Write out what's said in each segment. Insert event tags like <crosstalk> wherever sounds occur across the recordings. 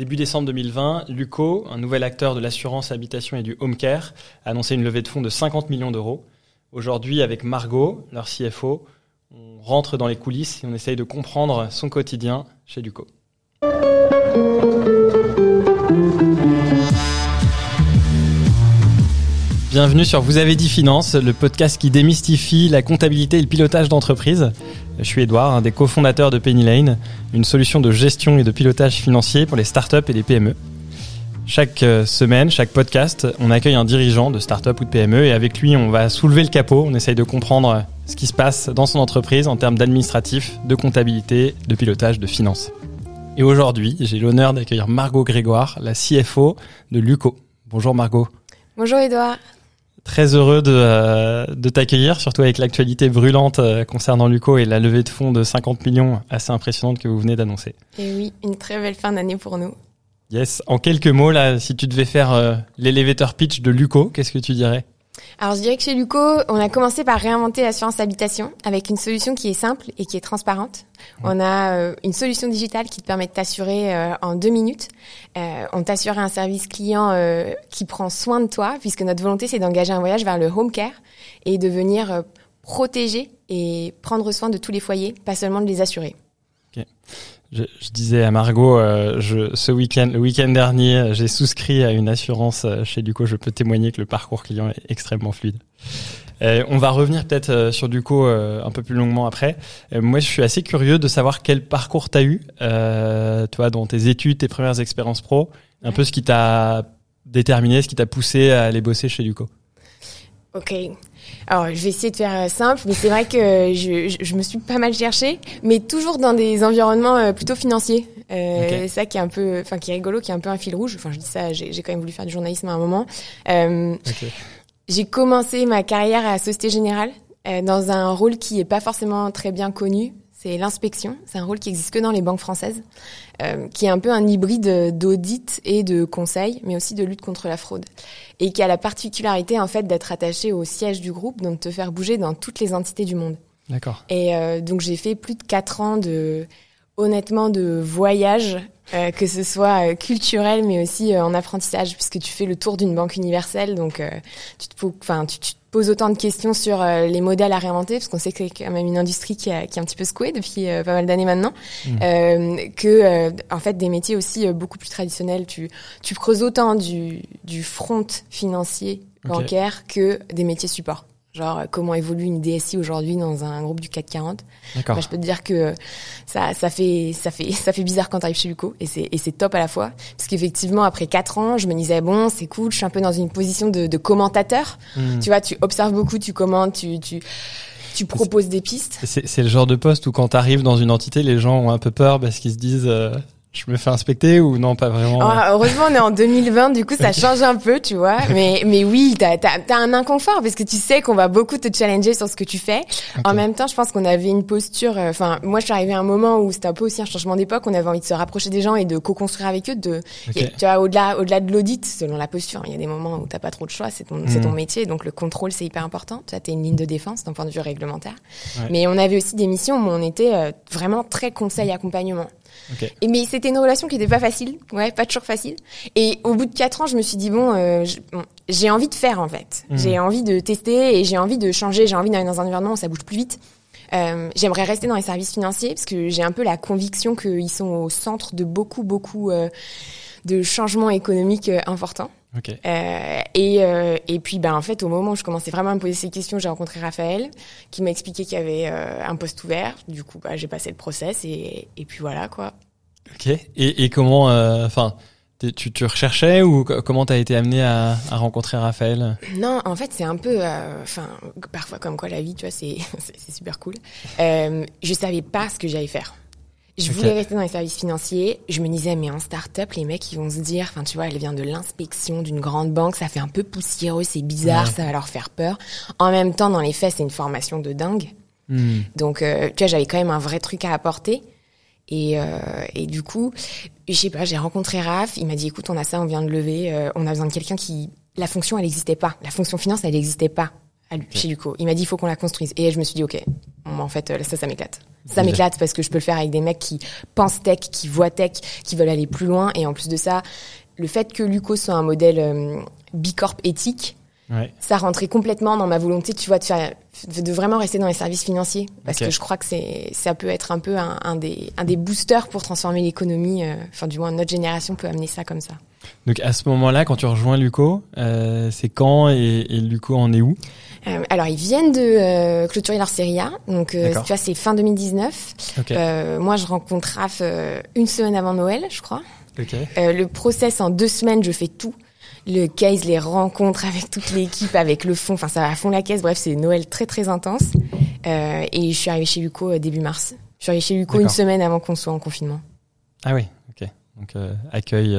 Début décembre 2020, Luco, un nouvel acteur de l'assurance habitation et du home care, a annoncé une levée de fonds de 50 millions d'euros. Aujourd'hui, avec Margot, leur CFO, on rentre dans les coulisses et on essaye de comprendre son quotidien chez Luco. Bienvenue sur Vous avez dit finance, le podcast qui démystifie la comptabilité et le pilotage d'entreprise. Je suis Edouard, un des cofondateurs de Penny Lane, une solution de gestion et de pilotage financier pour les startups et les PME. Chaque euh, semaine, chaque podcast, on accueille un dirigeant de startup ou de PME et avec lui, on va soulever le capot, on essaye de comprendre ce qui se passe dans son entreprise en termes d'administratif, de comptabilité, de pilotage, de finance. Et aujourd'hui, j'ai l'honneur d'accueillir Margot Grégoire, la CFO de Luco. Bonjour Margot. Bonjour Edouard. Très heureux de, euh, de t'accueillir, surtout avec l'actualité brûlante euh, concernant Luco et la levée de fonds de 50 millions assez impressionnante que vous venez d'annoncer. Et oui, une très belle fin d'année pour nous. Yes. En quelques mots, là, si tu devais faire euh, l'elevator pitch de Luco, qu'est-ce que tu dirais? Alors je dirais que chez Luco, on a commencé par réinventer l'assurance habitation avec une solution qui est simple et qui est transparente. On a euh, une solution digitale qui te permet de t'assurer euh, en deux minutes. Euh, on t'assure un service client qui prend soin de toi puisque notre volonté c'est d'engager un voyage vers le home care et de venir protéger et prendre soin de tous les foyers, pas seulement de les assurer. Je, je, disais à Margot, euh, je, ce week-end, le week-end dernier, j'ai souscrit à une assurance euh, chez Duco. Je peux témoigner que le parcours client est extrêmement fluide. Euh, on va revenir peut-être euh, sur Duco un peu plus longuement après. moi, je suis assez curieux de savoir quel parcours tu as eu, toi, dans tes études, tes premières expériences pro, un peu ce qui t'a déterminé, ce qui t'a poussé à aller bosser chez Duco. Ok. Alors, je vais essayer de faire euh, simple, mais c'est vrai que je, je, me suis pas mal cherchée, mais toujours dans des environnements euh, plutôt financiers. Euh, Ça qui est un peu, enfin qui est rigolo, qui est un peu un fil rouge. Enfin, je dis ça, j'ai quand même voulu faire du journalisme à un moment. Euh, J'ai commencé ma carrière à Société Générale euh, dans un rôle qui est pas forcément très bien connu. C'est l'inspection. C'est un rôle qui existe que dans les banques françaises, qui est un peu un hybride d'audit et de conseil, mais aussi de lutte contre la fraude et qui a la particularité en fait d'être attaché au siège du groupe, donc de te faire bouger dans toutes les entités du monde. D'accord. Et euh, donc j'ai fait plus de quatre ans de honnêtement de voyage, euh, que ce soit euh, culturel mais aussi euh, en apprentissage, puisque tu fais le tour d'une banque universelle, donc euh, tu te, enfin tu, tu, te poses autant de questions sur les modèles à réinventer, parce qu'on sait que c'est quand même une industrie qui, a, qui est un petit peu secouée depuis pas mal d'années maintenant, mmh. que en fait des métiers aussi beaucoup plus traditionnels, tu tu creuses autant du du front financier bancaire que des métiers support. Genre comment évolue une DSI aujourd'hui dans un groupe du CAC 40. Bah, je peux te dire que ça, ça fait, ça fait, <laughs> ça fait bizarre quand t'arrives chez Luco et c'est, et c'est top à la fois parce qu'effectivement après quatre ans, je me disais bon c'est cool, je suis un peu dans une position de, de commentateur. Mmh. Tu vois, tu observes beaucoup, tu commentes, tu, tu tu proposes des pistes. C'est, c'est le genre de poste où quand t'arrives dans une entité, les gens ont un peu peur parce qu'ils se disent euh, je me fais inspecter ou non pas vraiment ah, Heureusement on est en 2020 du coup ça <laughs> change un peu tu vois mais mais oui t'as as, un inconfort parce que tu sais qu'on va beaucoup te challenger sur ce que tu fais. Okay. En même temps je pense qu'on avait une posture euh, enfin moi je suis arrivée à un moment où c'était un peu aussi un changement d'époque on avait envie de se rapprocher des gens et de co-construire avec eux de okay. tu vois au-delà au-delà de l'audit selon la posture il y a des moments où t'as pas trop de choix c'est ton mmh. c'est ton métier donc le contrôle c'est hyper important tu as une ligne de défense d'un point de vue réglementaire ouais. mais on avait aussi des missions où on était euh, vraiment très conseil accompagnement Okay. Et mais c'était une relation qui n'était pas facile, ouais, pas toujours facile. Et au bout de quatre ans, je me suis dit bon, euh, j'ai envie de faire en fait. Mmh. J'ai envie de tester et j'ai envie de changer. J'ai envie d'aller dans un environnement où ça bouge plus vite. Euh, J'aimerais rester dans les services financiers parce que j'ai un peu la conviction qu'ils sont au centre de beaucoup beaucoup euh, de changements économiques euh, importants. Okay. Euh, et, euh, et puis, ben, en fait, au moment où je commençais vraiment à me poser ces questions, j'ai rencontré Raphaël, qui m'a expliqué qu'il y avait euh, un poste ouvert. Du coup, bah, j'ai passé le process et, et puis voilà, quoi. Ok. Et, et comment, enfin, tu, tu recherchais ou comment t'as été amené à, à, rencontrer Raphaël? Non, en fait, c'est un peu, enfin, parfois comme quoi la vie, tu vois, c'est <laughs> c'est super cool. je savais pas ce que j'allais faire. Je voulais okay. rester dans les services financiers. Je me disais, mais en start-up, les mecs, ils vont se dire, enfin, tu vois, elle vient de l'inspection d'une grande banque, ça fait un peu poussiéreux, c'est bizarre, ouais. ça va leur faire peur. En même temps, dans les faits, c'est une formation de dingue. Mm. Donc, euh, tu vois, j'avais quand même un vrai truc à apporter. Et, euh, et du coup, je sais pas, j'ai rencontré Raph, il m'a dit, écoute, on a ça, on vient de lever, euh, on a besoin de quelqu'un qui... La fonction, elle n'existait pas. La fonction finance, elle n'existait pas à, chez Luco. Il m'a dit, il faut qu'on la construise. Et je me suis dit, ok, en fait, ça, ça m'éclate. Ça m'éclate parce que je peux le faire avec des mecs qui pensent tech, qui voient tech, qui veulent aller plus loin. Et en plus de ça, le fait que Luco soit un modèle euh, bicorp éthique, ça rentrait complètement dans ma volonté, tu vois, de, faire, de vraiment rester dans les services financiers. Parce que je crois que c'est, ça peut être un peu un, des, un des boosters pour transformer l'économie. Euh, enfin, du moins, notre génération peut amener ça comme ça. Donc, à ce moment-là, quand tu rejoins Luco, euh, c'est quand et, et, Luco en est où? Euh, alors, ils viennent de clôturer leur série A. Donc, tu vois, c'est fin 2019. moi, je rencontre Raph une semaine avant Noël, je crois. le process, en deux semaines, je fais tout le case, les rencontres avec toute l'équipe, avec le fond, enfin ça va à fond la caisse. Bref, c'est Noël très très intense. Euh, et je suis arrivée chez Luco euh, début mars. Je suis arrivée chez Luco une semaine avant qu'on soit en confinement. Ah oui, ok. Donc euh, accueil.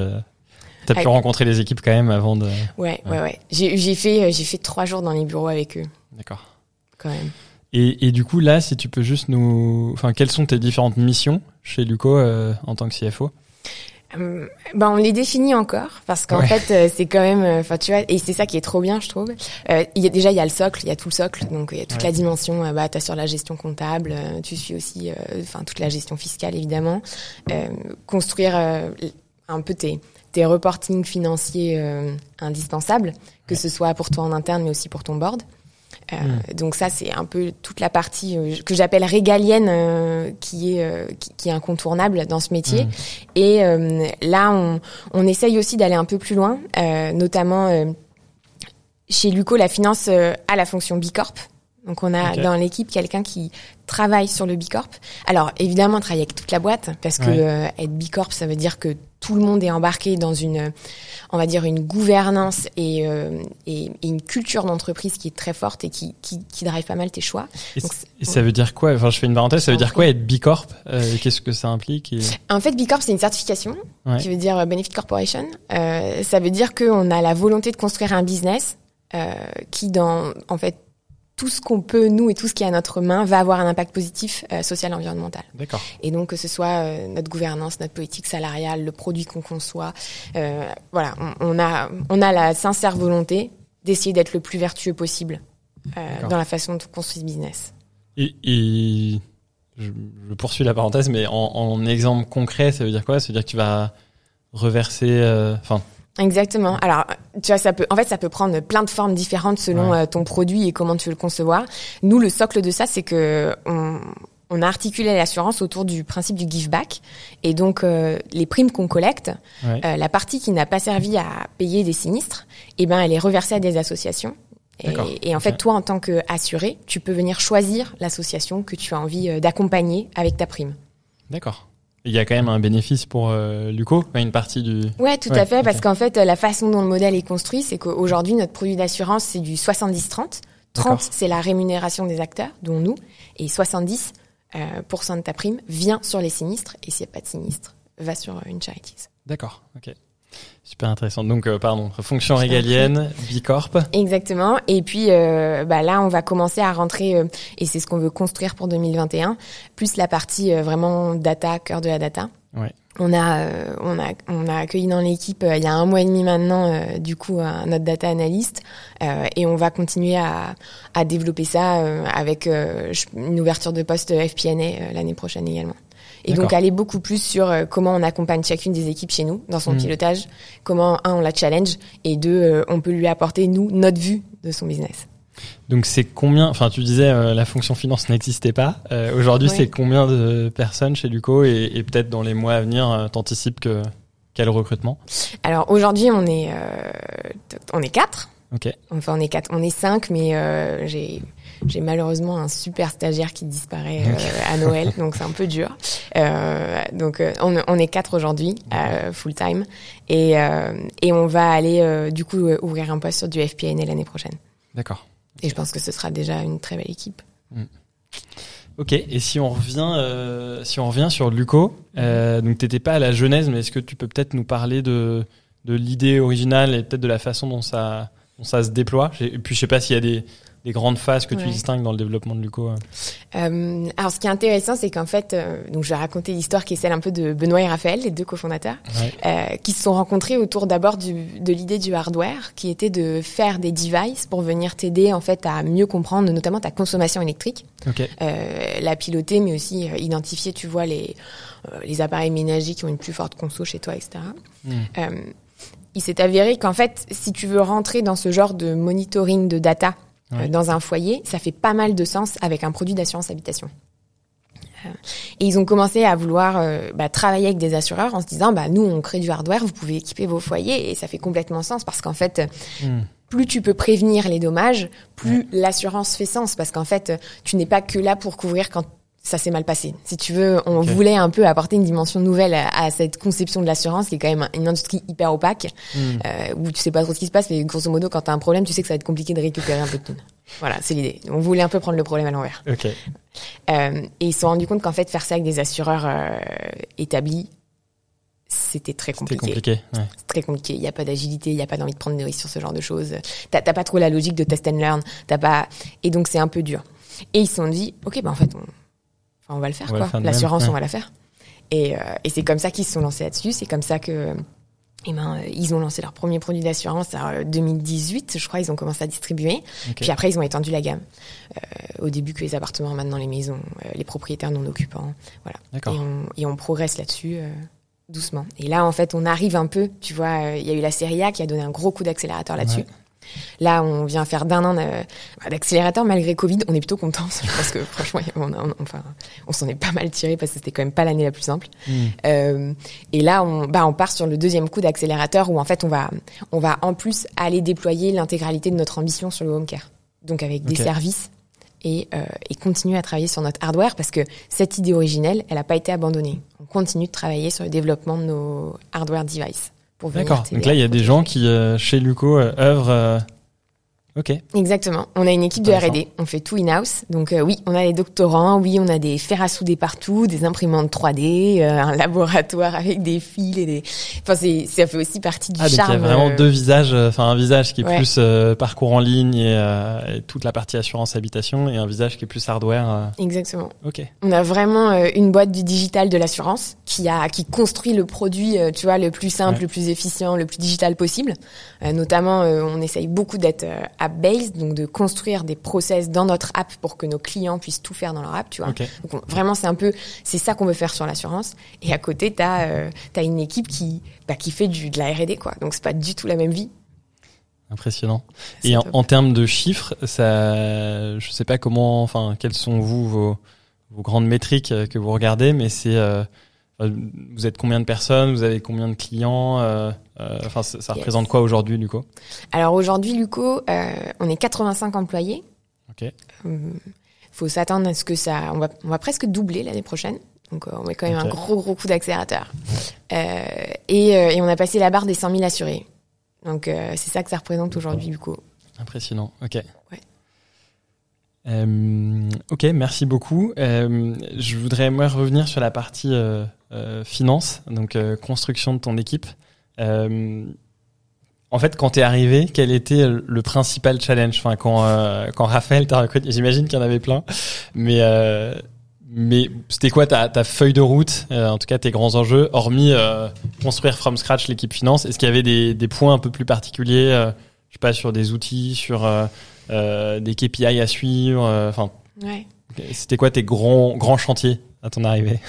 Euh... T'as pu rencontrer les équipes quand même avant de. Ouais, ouais, ouais. J'ai fait euh, j'ai fait trois jours dans les bureaux avec eux. D'accord. Quand même. Et, et, du coup là, si tu peux juste nous, enfin, quelles sont tes différentes missions chez Luco en tant que CFO euh, ben on les définit encore parce qu'en fait euh, c'est quand même euh, enfin tu vois et c'est ça qui est trop bien je trouve euh, il y a déjà il y a le socle il y a tout le socle donc il y a toute la dimension bah tu sur la gestion comptable tu suis aussi enfin toute la gestion fiscale évidemment construire un peu tes tes reporting financiers indispensables que ce soit pour toi en interne mais aussi pour ton board euh, hmm. Donc ça, c'est un peu toute la partie euh, que j'appelle régalienne euh, qui est qui, est incontournable dans ce métier. Hmm. Et là, on, on essaye aussi d'aller un peu plus loin, notamment chez Luco, la finance a la fonction Bicorp. Donc on a dans l'équipe quelqu'un qui travaille sur le Bicorp. Alors évidemment, on travaille avec toute la boîte parce que être Bicorp, ça veut dire que tout le monde est embarqué dans une, on va dire, une gouvernance et, euh, et, une culture d'entreprise qui est très forte et qui, qui, qui drive pas mal tes choix. Et, ça veut dire quoi? Enfin, je fais une parenthèse. Ça veut dire quoi être Bicorp? Euh, Qu'est-ce que ça implique En fait, Bicorp, c'est une certification qui veut dire euh, Benefit Corporation. Euh, ça veut dire qu'on a la volonté de construire un business euh, qui, dans, en fait, tout ce qu'on peut, nous, et tout ce qui est à notre main, va avoir un impact positif euh, social et environnemental. D'accord. Et donc, que ce soit euh, notre gouvernance, notre politique salariale, le produit qu'on conçoit, euh, voilà, on, a, on a la sincère volonté d'essayer d'être le plus vertueux possible dans la façon de construire ce business. Et, et je, je, poursuis la parenthèse, mais en, en, exemple concret, ça veut dire quoi? Ça veut dire que tu vas reverser, enfin, Exactement. Alors, tu vois, ça peut, en fait, ça peut prendre plein de formes différentes selon euh, ton produit et comment tu veux le concevoir. Nous, le socle de ça, c'est que on, on a articulé l'assurance autour du principe du give back et donc euh, les primes qu'on collecte, euh, la partie qui n'a pas servi à payer des sinistres, eh ben, elle est reversée à des associations. Et, et, en fait, toi, en tant qu'assuré, tu peux venir choisir l'association que tu as envie d'accompagner avec ta prime. D'accord. Il y a quand même un bénéfice pour euh, Luco, une partie du. Ouais, tout à fait, parce qu'en fait, la façon dont le modèle est construit, c'est qu'aujourd'hui, notre produit d'assurance, c'est du 70-30. 30, c'est la rémunération des acteurs, dont nous, et 70 euh, de ta prime vient sur les sinistres, et s'il n'y a pas de sinistre, va sur euh, une charities. D'accord, ok. Super intéressant. Donc, euh, pardon, fonction régalienne, Bicorp. Exactement. Et puis, euh, bah là, on va commencer à rentrer, euh, et c'est ce qu'on veut construire pour 2021, plus la partie vraiment data, cœur de la data. Ouais. On a, on a, on a accueilli dans l'équipe il y a un mois et demi maintenant, du coup, notre data analyst, et on va continuer à, à développer ça avec une ouverture de poste FPNA l'année prochaine également. Et donc aller beaucoup plus sur euh, comment on accompagne chacune des équipes chez nous dans son hmm. pilotage, comment un on la challenge et deux euh, on peut lui apporter nous notre vue de son business. Donc c'est combien Enfin tu disais euh, la fonction finance n'existait pas. Aujourd'hui c'est combien de personnes chez Luco et, et peut-être dans les mois à venir t'anticipes que quel recrutement? Alors aujourd'hui on est on est quatre. Ok. Enfin on est quatre, on est cinq mais j'ai j'ai malheureusement un super stagiaire qui disparaît euh, à Noël, <laughs> donc c'est un peu dur. Euh, donc euh, on, on, est quatre aujourd'hui, full time, et, et on va aller du coup ouvrir un poste sur du FPN l'année prochaine. D'accord. Et je pense que ce sera déjà une très belle équipe. Mm. Ok, et si on revient, euh, si on revient sur Luco, euh, donc t'étais pas à la genèse, mais est-ce que tu peux peut-être nous parler de, de l'idée originale et peut-être de la façon dont ça, ça se déploie. Et puis je sais pas s'il y a des, des grandes phases que tu distingues dans le développement de Luco euh, Alors, ce qui est intéressant, c'est qu'en fait, euh, donc je vais raconter l'histoire qui est celle un peu de Benoît et Raphaël, les deux cofondateurs, euh, qui se sont rencontrés autour d'abord de l'idée du hardware, qui était de faire des devices pour venir t'aider en fait à mieux comprendre, notamment ta consommation électrique, la piloter, mais aussi identifier, tu vois, les les appareils ménagers qui ont une plus forte conso chez toi, etc. il s'est avéré qu'en fait, si tu veux rentrer dans ce genre de monitoring de data euh, dans un foyer, ça fait pas mal de sens avec un produit d'assurance habitation. Euh, et ils ont commencé à vouloir euh, bah, travailler avec des assureurs en se disant, bah nous on crée du hardware, vous pouvez équiper vos foyers et ça fait complètement sens parce qu'en fait, hmm. plus tu peux prévenir les dommages, plus l'assurance fait sens parce qu'en fait, tu n'es pas que là pour couvrir quand ça s'est mal passé. Si tu veux, on voulait un peu apporter une dimension nouvelle à, cette conception de l'assurance, qui est quand même une industrie hyper opaque, hmm. euh, où tu sais pas trop ce qui se passe, mais grosso modo, quand tu as un problème, tu sais que ça va être compliqué de récupérer un peu de thunes. Voilà, c'est l'idée. On voulait un peu prendre le problème à l'envers. Okay. Euh, et ils se sont rendus compte qu'en fait, faire ça avec des assureurs euh, établis, c'était très compliqué. C'était compliqué. Ouais. C'est très compliqué. Il n'y a pas d'agilité, il n'y a pas d'envie de prendre des risques sur ce genre de choses. T'as pas trop la logique de test and learn. T'as pas. Et donc c'est un peu dur. Et ils se sont dit, ok, bah en fait, on, on va le faire, quoi. L'assurance, on va la faire. Et, euh, et c'est comme ça qu'ils se sont lancés là-dessus. C'est comme ça que eh ben, euh, ils ont lancé leur premier produit d'assurance en 2018, je crois, ils ont commencé à distribuer. Puis après, ils ont étendu la gamme. Euh, au début que les appartements, maintenant les maisons, euh, les propriétaires non occupants. Voilà. Et on, et on progresse là-dessus euh, doucement. Et là, en fait, on arrive un peu, tu vois, il y a eu la série A qui a donné un gros coup d'accélérateur là-dessus. Là, on vient faire d'un an d'accélérateur malgré Covid. On est plutôt content <laughs> parce que franchement, on, enfin, on s'en est pas mal tiré parce que c'était quand même pas l'année la plus simple. Hmm. Euh, et là, on, bah, on part sur le deuxième coup d'accélérateur où en fait, on va, on va en plus aller déployer l'intégralité de notre ambition sur le home care. Donc avec des services et, euh, et continuer à travailler sur notre hardware parce que cette idée originelle, elle n'a pas été abandonnée. On continue de travailler sur le développement de nos hardware devices. D'accord. Donc là, il y a des gens qui, euh, chez Luco, euh, œuvrent euh, Ok. Exactement. On a une équipe de R&D. On fait tout in-house. Donc oui, on a des doctorants, oui, on a des fers à souder partout, des imprimantes 3D, un <laughs> laboratoire avec des fils et des. Enfin, c'est ça fait aussi partie du ah, charme. Donc il y a vraiment deux visages. Enfin, un visage qui est plus parcours en ligne et, toute la partie assurance habitation, et un visage qui est plus hardware. Exactement. Ok. On a vraiment une boîte du digital de l'assurance qui a qui construit le produit, tu vois, le plus simple, le plus efficient, le plus digital possible. notamment, on essaye beaucoup d'être app based, donc de construire des process dans notre app pour que nos clients puissent tout faire dans leur app, tu vois. Donc vraiment c'est un peu c'est ça qu'on veut faire sur l'assurance et à côté tu as euh, une équipe qui bah, qui fait du de la R&D quoi. Donc c'est pas du tout la même vie. Impressionnant. Et en, termes de chiffres, ça je sais pas comment enfin quelles sont vous vos, vos grandes métriques que vous regardez mais c'est euh, vous êtes combien de personnes Vous avez combien de clients euh, euh, Enfin, ça, représente quoi aujourd'hui, Luco? Alors aujourd'hui, Luco, euh, on est 85 employés. Ok. Il faut s'attendre à ce que ça, on va, on va presque doubler l'année prochaine. Donc on met quand même un gros gros coup d'accélérateur. Et, et, on a passé la barre des 100 000 assurés. Donc c'est ça que ça représente aujourd'hui, Luco. Impressionnant. Ok. Euh, ok, merci beaucoup. Euh, je voudrais moi revenir sur la partie euh, euh finance, donc euh, construction de ton équipe. en fait, quand t'es arrivé, quel était le principal challenge? Enfin, quand quand Raphaël t'a recruté, j'imagine qu'il y en avait plein, mais mais c'était quoi ta, ta feuille de route, en tout cas tes grands enjeux, hormis construire from scratch l'équipe finance? Est-ce qu'il y avait des, des points un peu plus particuliers, je sais pas, sur des outils, sur euh, des KPI à suivre. Euh, enfin, ouais. c'était quoi tes grands grands chantiers à ton arrivée?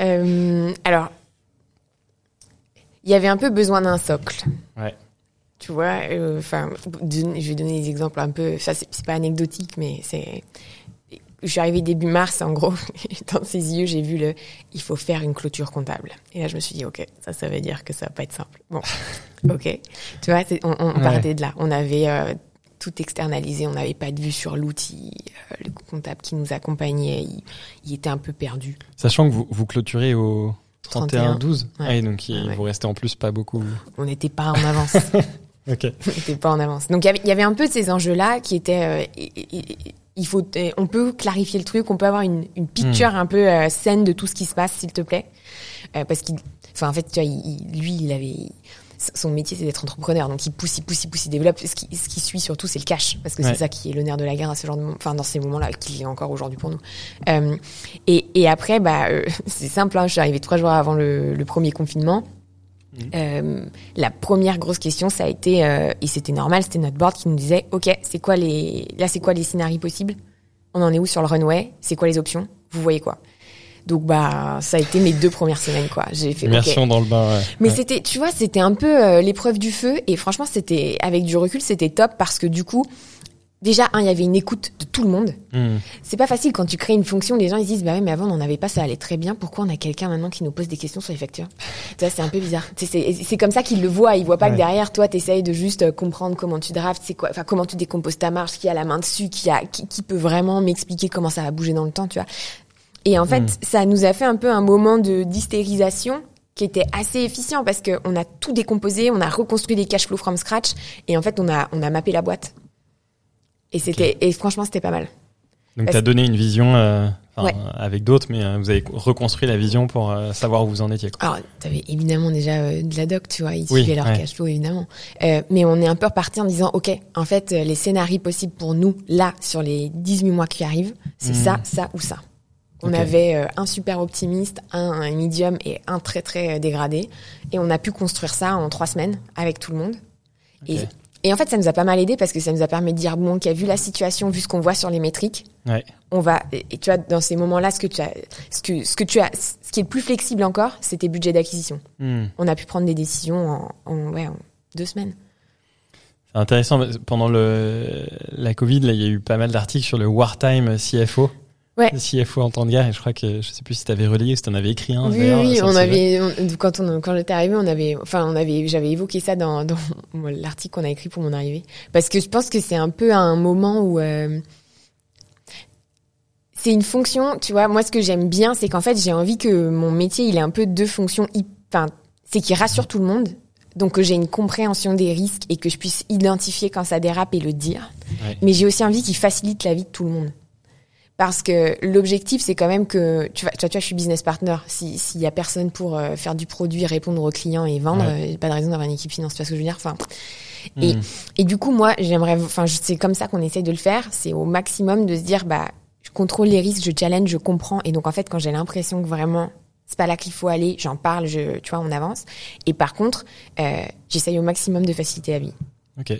Euh, Alors, il y avait un peu besoin d'un socle. Ouais. Tu vois, enfin, je vais donner des exemples un peu. Ça, c'est pas anecdotique, mais c'est je suis arrivée début mars, en gros, <laughs> dans ses yeux, j'ai vu le il faut faire une clôture comptable. Et là, je me suis dit, OK, ça, ça veut dire que ça va pas être simple. Bon, <laughs> OK. Tu vois, on, on partait de là. On avait tout externalisé, on n'avait pas de vue sur l'outil. Euh, le comptable qui nous accompagnait, il, était un peu perdu. Sachant que vous, vous clôturez au 31-12, ah donc il vous restez en plus pas beaucoup. On n'était pas en avance. <laughs> ok. On n'était pas en avance. Donc il y avait un peu de ces enjeux-là qui étaient... Euh, il faut, on peut clarifier le truc, on peut avoir une, une picture hmm. un peu euh, saine de tout ce qui se passe, s'il te plaît, parce qu'il Enfin, en fait, tu vois, il- lui, il avait son métier, c'est d'être entrepreneur, donc il pousse, il pousse, il pousse, il développe. Ce qui, ce qui suit surtout, c'est le cash, parce que Ouais. c'est ça qui est le nerf de la guerre à ce genre de, enfin, dans ces moments-là, qui est encore aujourd'hui pour nous. Euh, et, et après, bah, euh, <laughs> c'est simple. Hein, je suis arrivée trois jours avant le, le premier confinement. Mhm. Euh, la première grosse question, ça a été, euh, et c'était normal, c'était notre board qui nous disait, ok, c'est quoi les, là, c'est quoi les scénarios possibles? On en est où sur le runway? C'est quoi les options? Vous voyez quoi? Donc bah, ça a été mes deux premières semaines, quoi. J'ai fait. Immersion dans le bain. Ouais. Mais Ouais. c'était, tu vois, c'était un peu euh, l'épreuve du feu, et franchement, c'était avec du recul, c'était top parce que du coup, déjà, un, il y avait une écoute de tout le monde. Hmm. C'est pas facile quand tu crées une fonction, les gens ils se disent bah oui mais avant on n'en avait pas, ça allait très bien. Pourquoi on a quelqu'un maintenant qui nous pose des questions sur les factures? Tu vois, c'est un peu bizarre. C'est c'est comme ça qu'ils le voient. Ils voient pas Ouais. que derrière toi t'essayes de juste euh, comprendre comment tu draftes, c'est quoi, enfin comment tu décomposes ta marge, qui a la main dessus, qui a qui, qui peut vraiment m'expliquer comment ça va bouger dans le temps, tu vois. Et en fait Mm. ça nous a fait un peu un moment de d'hystérisation qui était assez efficient parce que on a tout décomposé, on a reconstruit des cash flows from scratch et en fait on a on a mappé la boîte. Et c'était et franchement c'était pas mal. Donc, tu as donné une vision euh, enfin, Ouais. avec d'autres, mais euh, vous avez reconstruit la vision pour euh, savoir où vous en étiez. Quoi. Alors, t'avais évidemment déjà euh, de la doc, tu vois, ils Oui, suivaient leur ouais. cash flow, évidemment. Euh, mais on est un peu reparti en disant, OK, en fait, euh, les scénarios possibles pour nous, là, sur les 18 mois qui arrivent, c'est Hmm. ça, ça ou ça. On avait euh, un super optimiste, un, un medium et un très, très euh, dégradé. Et on a pu construire ça en trois semaines avec tout le monde. Et. Et en fait, ça nous a pas mal aidé parce que ça nous a permis de dire, bon, qui a vu la situation, vu ce qu'on voit sur les métriques, Ouais. on va et tu vois dans ces moments-là ce que tu as ce que ce que tu as ce qui est le plus flexible encore c'est tes budgets d'acquisition Hmm. on a pu prendre des décisions en, en, ouais, en deux semaines C'est intéressant. Pendant le, la Covid, là, il y a eu pas mal d'articles sur le wartime CFO. Ouais. Le CFO en temps de guerre. Et je crois que je sais plus si tu avais relayé ou si tu en avais écrit un. oui oui on avait on- quand on quand j'étais arrivée on avait enfin on avait j'avais évoqué ça dans dans <laughs> l'article qu'on a écrit pour mon arrivée parce que je pense que c'est un peu un moment où euh, c'est une fonction tu vois moi ce que j'aime bien c'est qu'en fait j'ai envie que mon métier il ait un peu deux fonctions enfin c'est qu'il rassure tout le monde donc que j'ai une compréhension des risques et que je puisse identifier quand ça dérape et le dire Ouais. mais j'ai aussi envie qu'il facilite la vie de tout le monde parce que l'objectif c'est quand même que tu vois, tu vois, tu vois, je suis business partner. Si s'il y a personne pour euh, faire du produit, répondre aux clients et vendre, Ouais. euh, pas de raison d'avoir une équipe finance. Tu vois ce que je veux dire? Enfin, et, Hmm. et du coup moi j'aimerais, enfin c'est comme ça qu'on essaye de le faire. C'est au maximum de se dire bah je contrôle les risques, je challenge, je comprends. Et donc en fait quand j'ai l'impression que vraiment c'est pas là qu'il faut aller, j'en parle, je, tu vois, on avance. Et par contre, euh, j'essaye au maximum de faciliter la vie. Ok.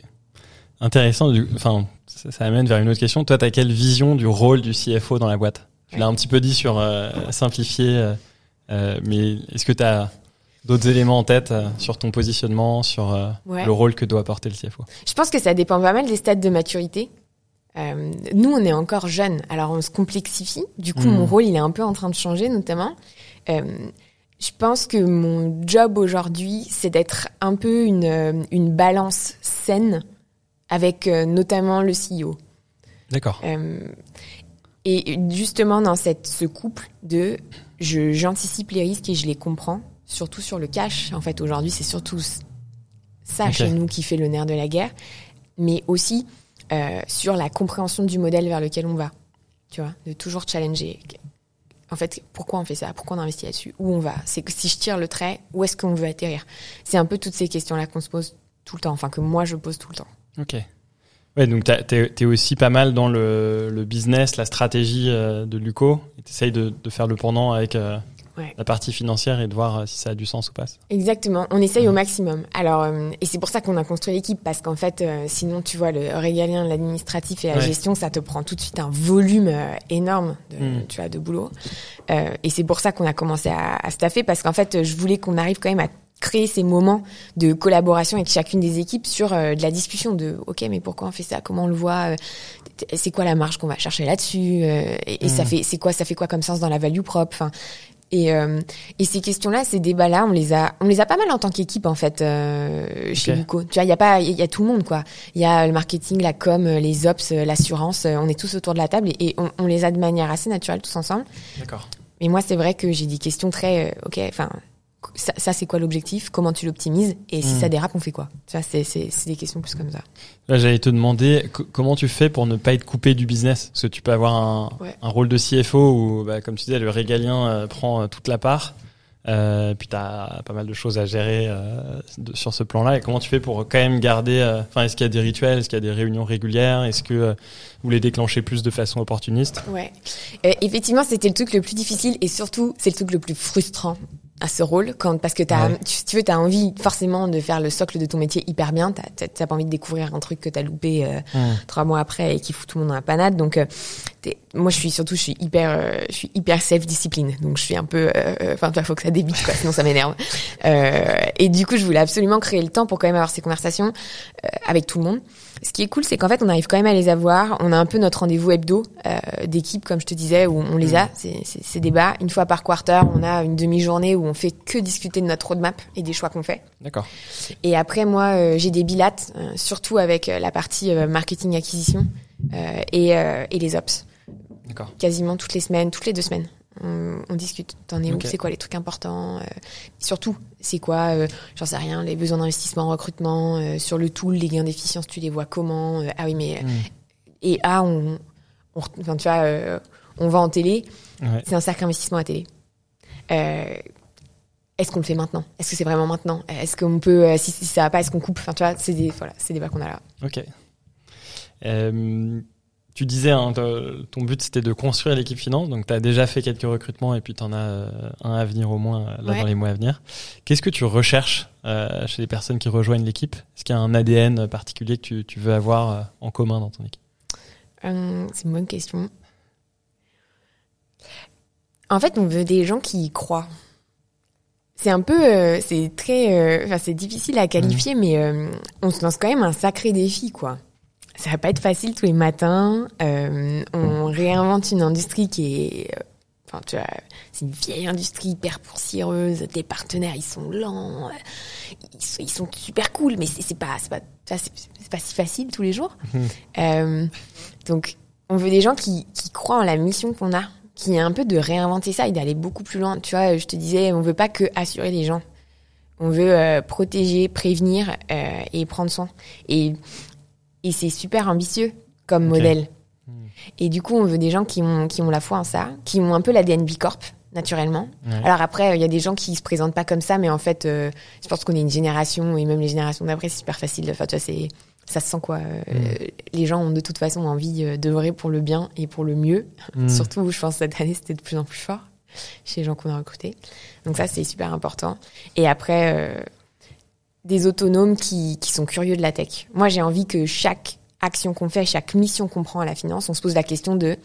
Intéressant. Du... Enfin, ça, ça amène vers une autre question. Toi, tu as quelle vision du rôle du CFO dans la boîte? Tu l'as un petit peu dit sur euh, simplifier, euh, euh, mais est-ce que tu as d'autres éléments en tête euh, sur ton positionnement, sur Ouais. le rôle que doit porter le CFO Je pense que ça dépend pas mal des stades de maturité. Nous, on est encore jeunes, alors on se complexifie. Du coup, mon rôle, il est un peu en train de changer, notamment. Je pense que mon job aujourd'hui, c'est d'être un peu une, une balance saine avec euh, notamment le CEO. D'accord. Euh, et justement, dans cette, ce couple de je, j'anticipe les risques et je les comprends, surtout sur le cash. En fait, aujourd'hui, c'est surtout ça chez nous qui fait le nerf de la guerre, mais aussi euh, sur la compréhension du modèle vers lequel on va. Tu vois, de toujours challenger. En fait, pourquoi on fait ça Pourquoi on investit là-dessus Où on va C'est que si je tire le trait, où est-ce qu'on veut atterrir? C'est un peu toutes ces questions-là qu'on se pose tout le temps, enfin que moi je pose tout le temps. Ok. Ouais, donc t'es es aussi pas mal dans le, le business, la stratégie euh, de Luco. Tu essayes de, de faire le pendant avec euh, Ouais. la partie financière et de voir euh, si ça a du sens ou pas. Exactement, on essaye au Mhm. maximum. Alors, euh, et c'est pour ça qu'on a construit l'équipe, parce qu'en fait, euh, sinon, tu vois, le régalien, l'administratif et la Ouais. gestion, ça te prend tout de suite un volume euh, énorme de, tu vois, de boulot. Euh, et c'est pour ça qu'on a commencé à, à staffer, parce qu'en fait, je voulais qu'on arrive quand même à créer ces moments de collaboration avec chacune des équipes sur euh, de la discussion de ok mais pourquoi on fait ça? Comment on le voit? Euh, c'est quoi la marge qu'on va chercher là-dessus? Euh, et, et ça Mhm. fait c'est quoi ça fait quoi comme sens dans la value propre enfin et, euh, et ces questions-là, ces débats-là, on les a, on les a pas mal en tant qu'équipe en fait euh, chez Ok. Luco. Tu vois, il y a pas, il y a tout le monde quoi. Il y a le marketing, la com, les ops, l'assurance. On est tous autour de la table et, et on, on les a de manière assez naturelle tous ensemble. D'accord. Mais moi, c'est vrai que j'ai des questions très, euh, ok, enfin, ça, ça, c'est quoi l'objectif? Comment tu l'optimises? Et si Mm. ça dérape, on fait quoi? Vois, c'est, des questions plus comme ça. Là, j'allais te demander co- comment tu fais pour ne pas être coupé du business, parce que tu peux avoir un, Ouais. un rôle de CFO où, bah, comme tu disais, le régalien euh, prend euh, toute la part. Euh, puis tu as pas mal de choses à gérer euh, de, sur ce plan-là. Et comment tu fais pour quand même garder... euh, Enfin, est-ce qu'il y a des rituels? Est-ce qu'il y a des réunions régulières? Est-ce que vous les déclenchez plus de façon opportuniste? Ouais. Effectivement, c'était le truc le plus difficile et surtout, c'est le truc le plus frustrant à ce rôle quand parce que t'as Ouais. tu, tu veux t'as envie forcément de faire le socle de ton métier hyper bien. T'as t'as- t'as pas envie de découvrir un truc que t'as loupé euh, trois mois après et qui fout tout le monde dans la panade. Donc euh, moi je suis surtout je suis hyper euh, je suis hyper self discipline donc je suis un peu euh, enfin il faut que ça débite quoi sinon ça m'énerve. Euh, et du coup je voulais absolument créer le temps pour quand même avoir ces conversations euh, avec tout le monde ce qui est cool, c'est qu'en fait, on arrive quand même à les avoir. On a un peu notre rendez-vous hebdo euh, d'équipe, comme je te disais, où on les a, ces, ces, ces débats. Une fois par quarter, on a une demi-journée où on fait que discuter de notre roadmap et des choix qu'on fait. D'accord. Et après, moi, euh, j'ai des bilates, euh, surtout avec euh, la partie euh, marketing acquisition euh, et, euh, et les ops. D'accord. Quasiment toutes les semaines, toutes les deux semaines. On, on discute. T'en es où? C'est quoi les trucs importants euh, Surtout, c'est quoi euh, J'en sais rien. Les besoins d'investissement, recrutement, euh, sur le tool, les gains d'efficience, tu les vois comment Ah oui, mais Mm. et ah, on, on enfin, tu vois, on va en télé. Ouais. C'est un sacré investissement à télé. Euh, est-ce qu'on le fait maintenant? Est-ce que c'est vraiment maintenant? Est-ce qu'on peut, euh, si, si ça va pas, est-ce qu'on coupe? Enfin, tu vois, c'est des, voilà, c'est des débats qu'on a là. Ok. Euh, tu disais, hein, ton but c'était de construire l'équipe finance, donc tu as déjà fait quelques recrutements et puis tu en as euh, un à venir au moins euh, là Ouais. dans les mois à venir. Qu'est-ce que tu recherches euh, chez les personnes qui rejoignent l'équipe? Est-ce qu'il y a un ADN particulier que tu, tu veux avoir euh, en commun dans ton équipe? Hum, c'est une bonne question. En fait, on veut des gens qui y croient. C'est un peu, euh, c'est très, euh, enfin, c'est difficile à qualifier, mais euh, on se lance quand même un sacré défi, quoi. Ça va pas être facile tous les matins. Euh, on réinvente une industrie qui est, euh, enfin, tu vois, c'est une vieille industrie hyper poussiéreuse. Tes partenaires, ils sont lents, ils sont, ils sont super cool, mais c'est pas, c'est pas, c'est c'est pas si facile tous les jours. Euh, donc, on veut des gens qui, qui croient en la mission qu'on a, qui est un peu de réinventer ça et d'aller beaucoup plus loin. Tu vois, je te disais, on veut pas que assurer les gens. On veut euh, protéger, prévenir euh, et prendre soin. Et, et c'est super ambitieux comme modèle. Hmm. Et du coup, on veut des gens qui ont, qui ont la foi en ça, qui ont un peu l'ADN Bicorp, naturellement. Ouais. Alors après, il y a des gens qui se présentent pas comme ça, mais en fait, euh, je pense qu'on est une génération, et même les générations d'après, c'est super facile. Enfin, tu vois, c'est, ça se sent quoi. Euh, Les gens ont de toute façon envie euh, d'œuvrer pour le bien et pour le mieux. Mm. <laughs> Surtout, je pense, cette année, c'était de plus en plus fort chez les gens qu'on a recrutés. Donc ça, c'est super important. Et après, euh, des autonomes qui, qui sont curieux de la tech. Moi, j'ai envie que chaque action qu'on fait, chaque mission qu'on prend à la finance, on se pose la question de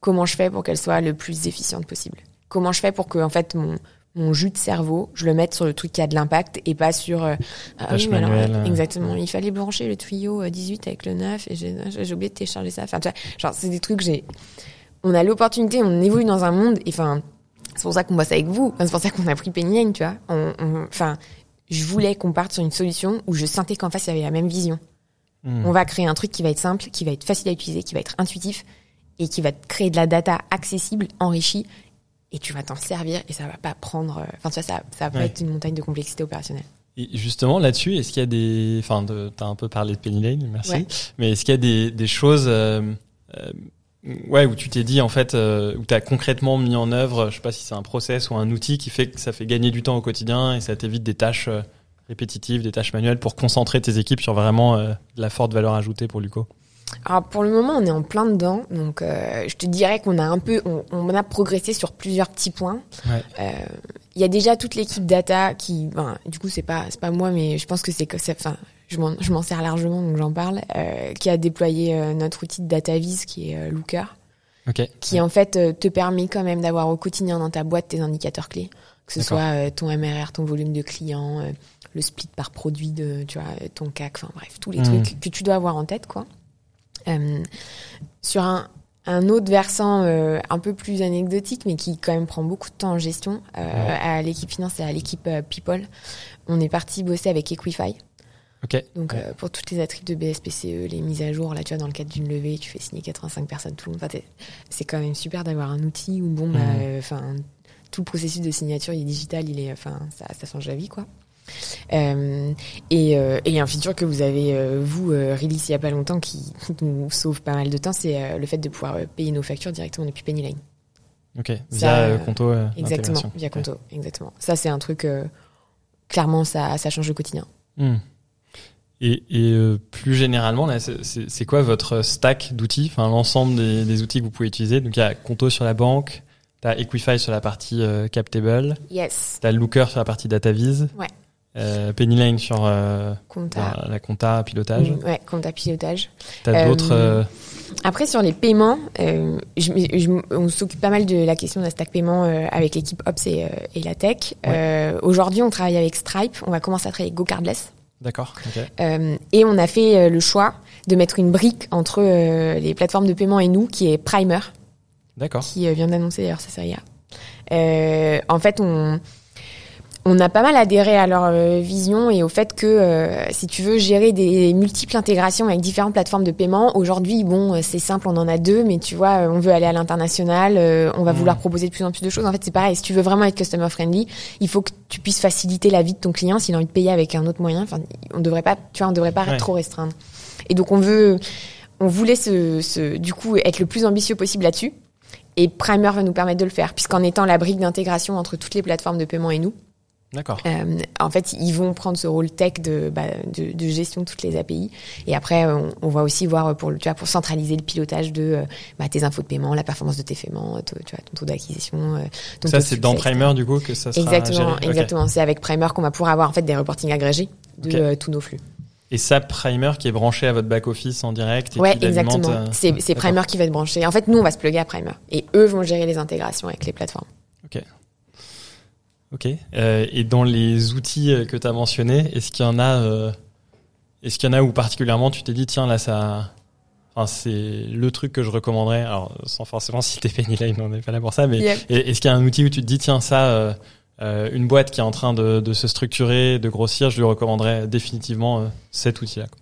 comment je fais pour qu'elle soit le plus efficiente possible. Comment je fais pour que, en fait, mon, mon jus de cerveau, je le mette sur le truc qui a de l'impact et pas sur euh, ah oui, alors, euh, euh, exactement. Il fallait brancher le tuyau euh, 18 avec le 9 et j'ai j'ai oublié de télécharger ça. Enfin tu vois genre c'est des trucs que j'ai on a l'opportunité on évolue dans un monde et enfin c'est pour ça qu'on bosse avec vous. Enfin, c'est pour ça qu'on a pris Penny tu vois. On- on- enfin je voulais qu'on parte sur une solution où je sentais qu'en face il y avait la même vision Mm. on va créer un truc qui va être simple, qui va être facile à utiliser, qui va être intuitif et qui va te créer de la data accessible, enrichie et tu vas t'en servir et ça va pas prendre. euh, Enfin, tu vois, ça, ça va pas Ouais. être une montagne de complexité opérationnelle. Et justement, là-dessus, est-ce qu'il y a des... Enfin, de- t'as un peu parlé de Penny Lane, merci. Ouais. Mais est-ce qu'il y a des, des choses... euh, euh, ouais, où tu t'es dit, en fait, euh, où t'as concrètement mis en œuvre, je sais pas si c'est un process ou un outil qui fait que ça fait gagner du temps au quotidien et ça t'évite des tâches euh, répétitives, des tâches manuelles pour concentrer tes équipes sur vraiment euh, de la forte valeur ajoutée pour Luco Alors pour le moment, on est en plein dedans, donc je te dirais qu'on a un peu, on, on a progressé sur plusieurs petits points. Ouais. Il y a déjà toute l'équipe data qui, ben, du coup, c'est pas, c'est pas moi, mais je pense que c'est que, c'est- enfin, je m'en, sers largement, donc j'en parle, euh, qui a déployé euh, notre outil de DataVis qui est euh, Looker. Ok. qui en fait euh, te permet quand même d'avoir au quotidien dans ta boîte tes indicateurs clés, que ce soit euh, ton MRR, ton volume de clients, euh, le split par produit de, tu vois, ton CAC, enfin bref, tous les Mhm. trucs que tu dois avoir en tête, quoi. Euh, sur un, un autre versant euh, un peu plus anecdotique, mais qui quand même prend beaucoup de temps en gestion, euh, Ouais. à l'équipe finance et à l'équipe euh, people, on est parti bosser avec Equify. Donc Ouais. euh, pour toutes les attributs de BSPCE, les mises à jour, là tu vois dans le cadre d'une levée, tu fais signer 85 personnes, tout le monde. Enfin, c'est quand même super d'avoir un outil où bon, bah, Mhm. euh, enfin tout le processus de signature, il est digital, il est, enfin ça, ça change la vie quoi. Euh, et, euh, et un feature que vous avez euh, vous release il y a pas longtemps qui <laughs> nous sauve pas mal de temps, c'est le fait de pouvoir payer nos factures directement depuis Pennyline. Ok, via Ça, Conto. Exactement, via. Conto, exactement. Ça, c'est un truc, clairement, ça, ça change le quotidien. Hmm. Et, et euh, plus généralement, là, c'est- quoi votre stack d'outils, enfin l'ensemble des, des outils que vous pouvez utiliser? Donc il y a Conto sur la banque, t'as Equify sur la partie euh, Captable, Yes. t'as Looker sur la partie DataVis, Ouais. euh, Pennyline sur Compta. la, la compta, pilotage. Mm, Ouais, compta pilotage. T'as Euh, d'autres. Après, sur les paiements, euh, je, je- on s'occupe pas mal de la question de la stack paiement euh, avec l'équipe Ops et, euh, et la tech. Aujourd'hui, on travaille avec Stripe. On va commencer à travailler avec GoCardless. D'accord. Euh, et on a fait euh, le choix de mettre une brique entre euh, les plateformes de paiement et nous, qui est Primer, D'accord. qui vient d'annoncer d'ailleurs sa série A. En fait, on, on a pas mal adhéré à leur euh, vision et au fait que euh, si tu veux gérer des multiples intégrations avec différentes plateformes de paiement, aujourd'hui, bon, euh, c'est simple, on en a deux, mais tu vois, euh, on veut aller à l'international, euh, on va Mhm. vouloir proposer de plus en plus de choses. En fait, c'est pareil, si tu veux vraiment être customer friendly, il faut que tu puisses faciliter la vie de ton client s'il a envie de payer avec un autre moyen. Enfin, on devrait pas, tu vois, on devrait pas Ouais. trop restreindre. Et donc, on veut, on voulait se, se, du coup, être le plus ambitieux possible là-dessus. Et Primer va nous permettre de le faire, puisqu'en étant la brique d'intégration entre toutes les plateformes de paiement et nous, D'accord. euh, en fait, ils vont prendre ce rôle tech de, bah, de, de gestion de toutes les API. Et après, on, on va aussi voir pour, le, tu vois, pour centraliser le pilotage de euh, bah, tes infos de paiement, la performance de tes paiements, ton, tu vois, ton taux d'acquisition. euh, Ça, c'est dans. Primer, du coup, que ça sera Exactement, géré. Exactement. C'est avec Primer qu'on va pouvoir avoir en fait des reportings agrégés de euh, tous nos flux. Et ça, Primer qui est branché à votre back-office en direct et Ouais, qui exactement. euh, C'est. Primer qui va être branché. En fait, nous, on va se plugger à Primer. Et eux vont gérer les intégrations avec les plateformes. Ok. Euh, et dans les outils euh, que tu as mentionnés, est-ce qu'il y en a, euh, est-ce qu'il y en a où particulièrement tu t'es dit tiens là ça, enfin, c'est le truc que je recommanderais? Alors sans forcément <laughs> citer Pennyline, on n'est pas là pour ça, mais Yep. est-ce qu'il y a un outil où tu te dis tiens ça, euh, euh, une boîte qui est en train de, de se structurer, de grossir, je lui recommanderais définitivement euh, cet outil-là. quoi.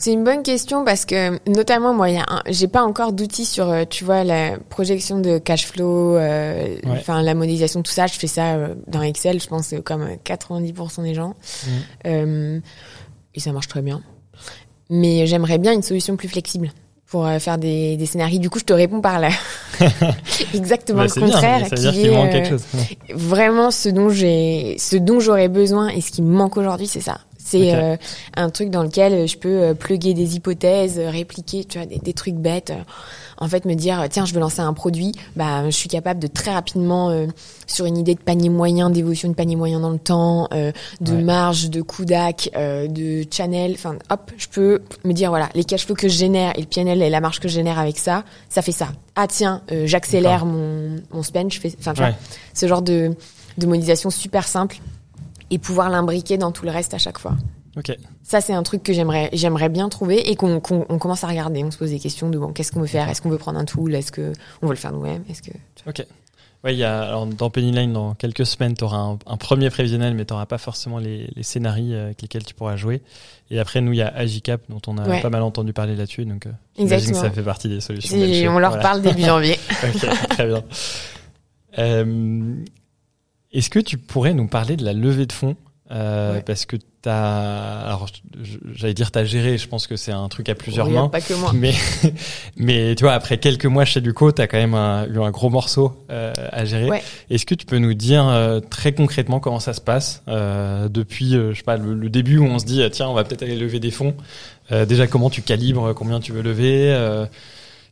C'est une bonne question parce que notamment moi, j'ai pas encore d'outils sur, euh, tu vois, la projection de cash flow, euh, Ouais. enfin la modélisation, tout ça. Je fais ça euh, dans Excel, je pense euh, comme euh, 90% des gens. Euh, et ça marche très bien. Mais j'aimerais bien une solution plus flexible pour euh, faire des, des scénarios. Du coup, je te réponds par là. <laughs> Exactement Bah, le c'est bien, contraire, ça qui qu'il est manque euh, quelque chose. Ouais. vraiment ce dont j'ai ce dont j'aurais besoin et ce qui me manque aujourd'hui c'est ça c'est euh, un truc dans lequel je peux euh, plugger des hypothèses euh, répliquer tu vois des, des trucs bêtes en fait me dire tiens je veux lancer un produit bah je suis capable de très rapidement sur une idée de panier moyen d'évolution de panier moyen dans le temps de Ouais. marge de coup d'ac de channel enfin hop je peux me dire voilà les cash flows que je génère et le PNL et la marge que je génère avec ça ça fait ça ah tiens euh, j'accélère mon mon spend je fais enfin Ouais. ce genre de, de modélisation super simple et pouvoir l'imbriquer dans tout le reste à chaque fois. Ok. Ça, c'est un truc que j'aimerais, j'aimerais bien trouver et qu'on, qu'on on commence à regarder. On se pose des questions de bon, qu'est-ce qu'on veut faire? Est-ce qu'on veut prendre un tool? Est-ce que on veut le faire nous-mêmes? Est-ce que Ok. Ouais, il y a, alors, dans Pennyline, dans quelques semaines, tu auras un, un premier prévisionnel, mais tu n'auras pas forcément les, les scénarios euh, avec lesquels tu pourras jouer. Et après, nous, il y a Agicap, dont on a Ouais. pas mal entendu parler là-dessus. Donc, euh, j'imagine que Exactement. ça fait partie des solutions. On leur Voilà. parle début <laughs> janvier. Ok, très bien. Euh, Est-ce que tu pourrais nous parler de la levée de fonds euh, Ouais. Parce que t'as, alors je- j'allais dire t'as géré. Je pense que c'est un truc à plusieurs mains. Pas que moi. Mais, <laughs> mais tu vois, après quelques mois chez Duco, tu as quand même un- eu un gros morceau euh, à gérer. Ouais. Est-ce que tu peux nous dire euh, très concrètement comment ça se passe euh, depuis, je sais pas, le, le début où on se dit, ah, tiens, on va peut-être aller lever des fonds. Euh, déjà, comment tu calibres, combien tu veux lever, euh,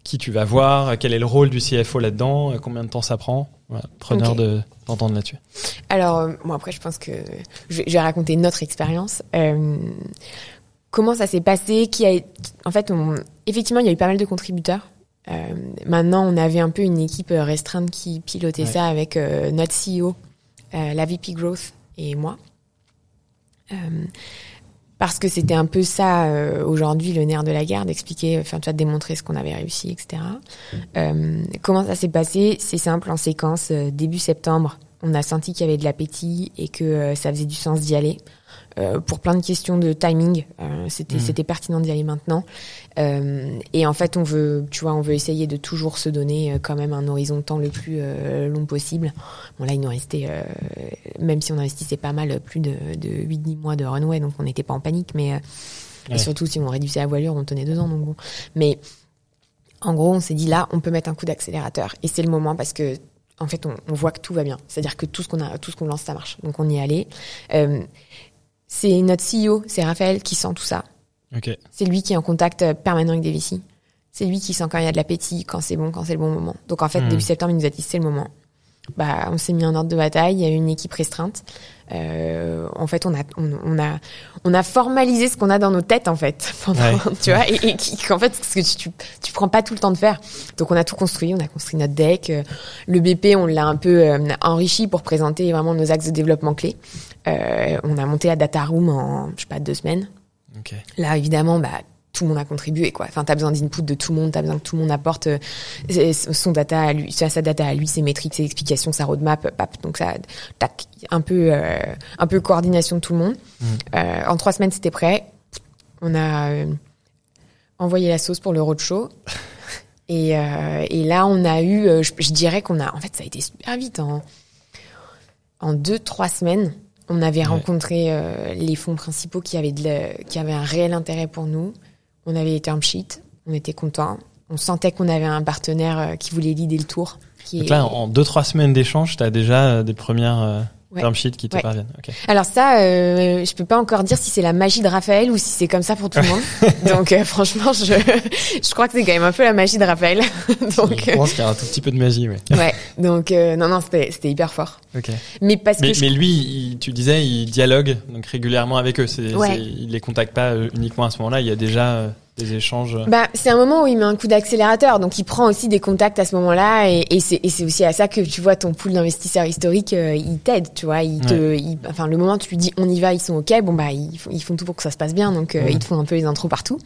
qui tu vas voir, quel est le rôle du CFO là-dedans, euh, combien de temps ça prend. Voilà, preneur de d'entendre là-dessus. Alors, euh, moi après, je pense que je, je vais raconter notre expérience. Euh, comment ça s'est passé? Qui a, en fait, on, effectivement, il y a eu pas mal de contributeurs. Euh, maintenant, on avait un peu une équipe euh, restreinte qui pilotait Ouais. ça avec euh, notre CEO, euh, la VP Growth et moi. Euh, parce que c'était un peu ça euh, aujourd'hui le nerf de la guerre d'expliquer, enfin tu vois, de démontrer ce qu'on avait réussi, etc. Euh, comment ça s'est passé? C'est simple, en séquence, euh, début septembre, on a senti qu'il y avait de l'appétit et que euh, ça faisait du sens d'y aller. Euh, pour plein de questions de timing, euh, c'était Mhm. c'était pertinent d'y aller maintenant. Euh, et en fait, on veut, tu vois, on veut essayer de toujours se donner quand même un horizon de temps le plus long possible. Bon là, il nous restait, même si on investissait pas mal, plus de, de 8-10 mois de runway, donc on n'était pas en panique, mais Ouais. et surtout si on réduisait la voilure, on tenait deux ans, donc bon. Mais En gros, on s'est dit là, on peut mettre un coup d'accélérateur et c'est le moment parce que en fait, on, on voit que tout va bien. C'est-à-dire que tout ce qu'on a, tout ce qu'on lance, ça marche. Donc on y est allé. Euh, c'est notre CEO, c'est Raphaël qui sent tout ça. Ok. C'est lui qui est en contact euh, permanent avec des VC. C'est lui qui sent quand il y a de l'appétit, quand c'est bon, quand c'est le bon moment. Donc en fait, Hmm. début septembre, il nous a dit c'est le moment. Bah, on s'est mis en ordre de bataille. Il y a eu une équipe restreinte. Euh, en fait, on a, on, on a, on a formalisé ce qu'on a dans nos têtes en fait, <laughs> pendant, Ouais. <laughs> tu vois, et, qu'en fait, ce que tu, tu, tu prends pas tout le temps de faire. Donc on a tout construit. On a construit notre deck. Euh, Le BP, on l'a un peu euh, enrichi pour présenter vraiment nos axes de développement clés. Euh, on a monté la data room en, je sais pas, deux semaines. Ok. Là, évidemment, bah, tout le monde a contribué, quoi. Enfin, t'as besoin d'input de tout le monde, t'as besoin que tout le monde apporte euh, son data à lui, sa data à lui, ses métriques, ses explications, sa roadmap, pap. Donc ça, tac, un peu, euh, un peu coordination de tout le monde. Euh, en trois semaines, c'était prêt. On a euh, envoyé la sauce pour le roadshow. <laughs> Et, et là, on a eu, je, je dirais qu'on a, en fait, ça a été super vite. En, en deux, trois semaines, on avait rencontré euh, les fonds principaux qui avaient, de la- qui avaient un réel intérêt pour nous. On avait les term sheets, on était contents. On sentait qu'on avait un partenaire euh, qui voulait leader le tour. Qui Donc est- là, en deux trois semaines d'échange, t'as déjà euh, des premières euh, Ouais. term sheets qui te Ouais. parviennent. Alors ça, euh, je peux pas encore dire si c'est la magie de Raphaël ou si c'est comme ça pour tout le monde. <laughs> Donc euh, franchement, je, je crois que c'est quand même un peu la magie de Raphaël. <laughs> donc Je pense qu'il y a un tout petit peu de magie, ouais. ouais, donc euh, non non, c'était c'était hyper fort. Ok. Mais parce Mais, que je- mais lui, il- tu disais, il dialogue donc régulièrement avec eux. C'est, Ouais. il les contacte pas euh, uniquement à ce moment-là. Il y a déjà des échanges. Bah, c'est un moment où il met un coup d'accélérateur, donc il prend aussi des contacts à ce moment-là, et, et c'est et c'est aussi à ça que tu vois ton pool d'investisseurs historiques, euh, il t'aide, tu vois, il te, il- enfin le moment où tu lui dis on y va, ils sont ok, bon bah ils, font- ils font tout pour que ça se passe bien, donc euh, Ouais. ils te font un peu les intros partout.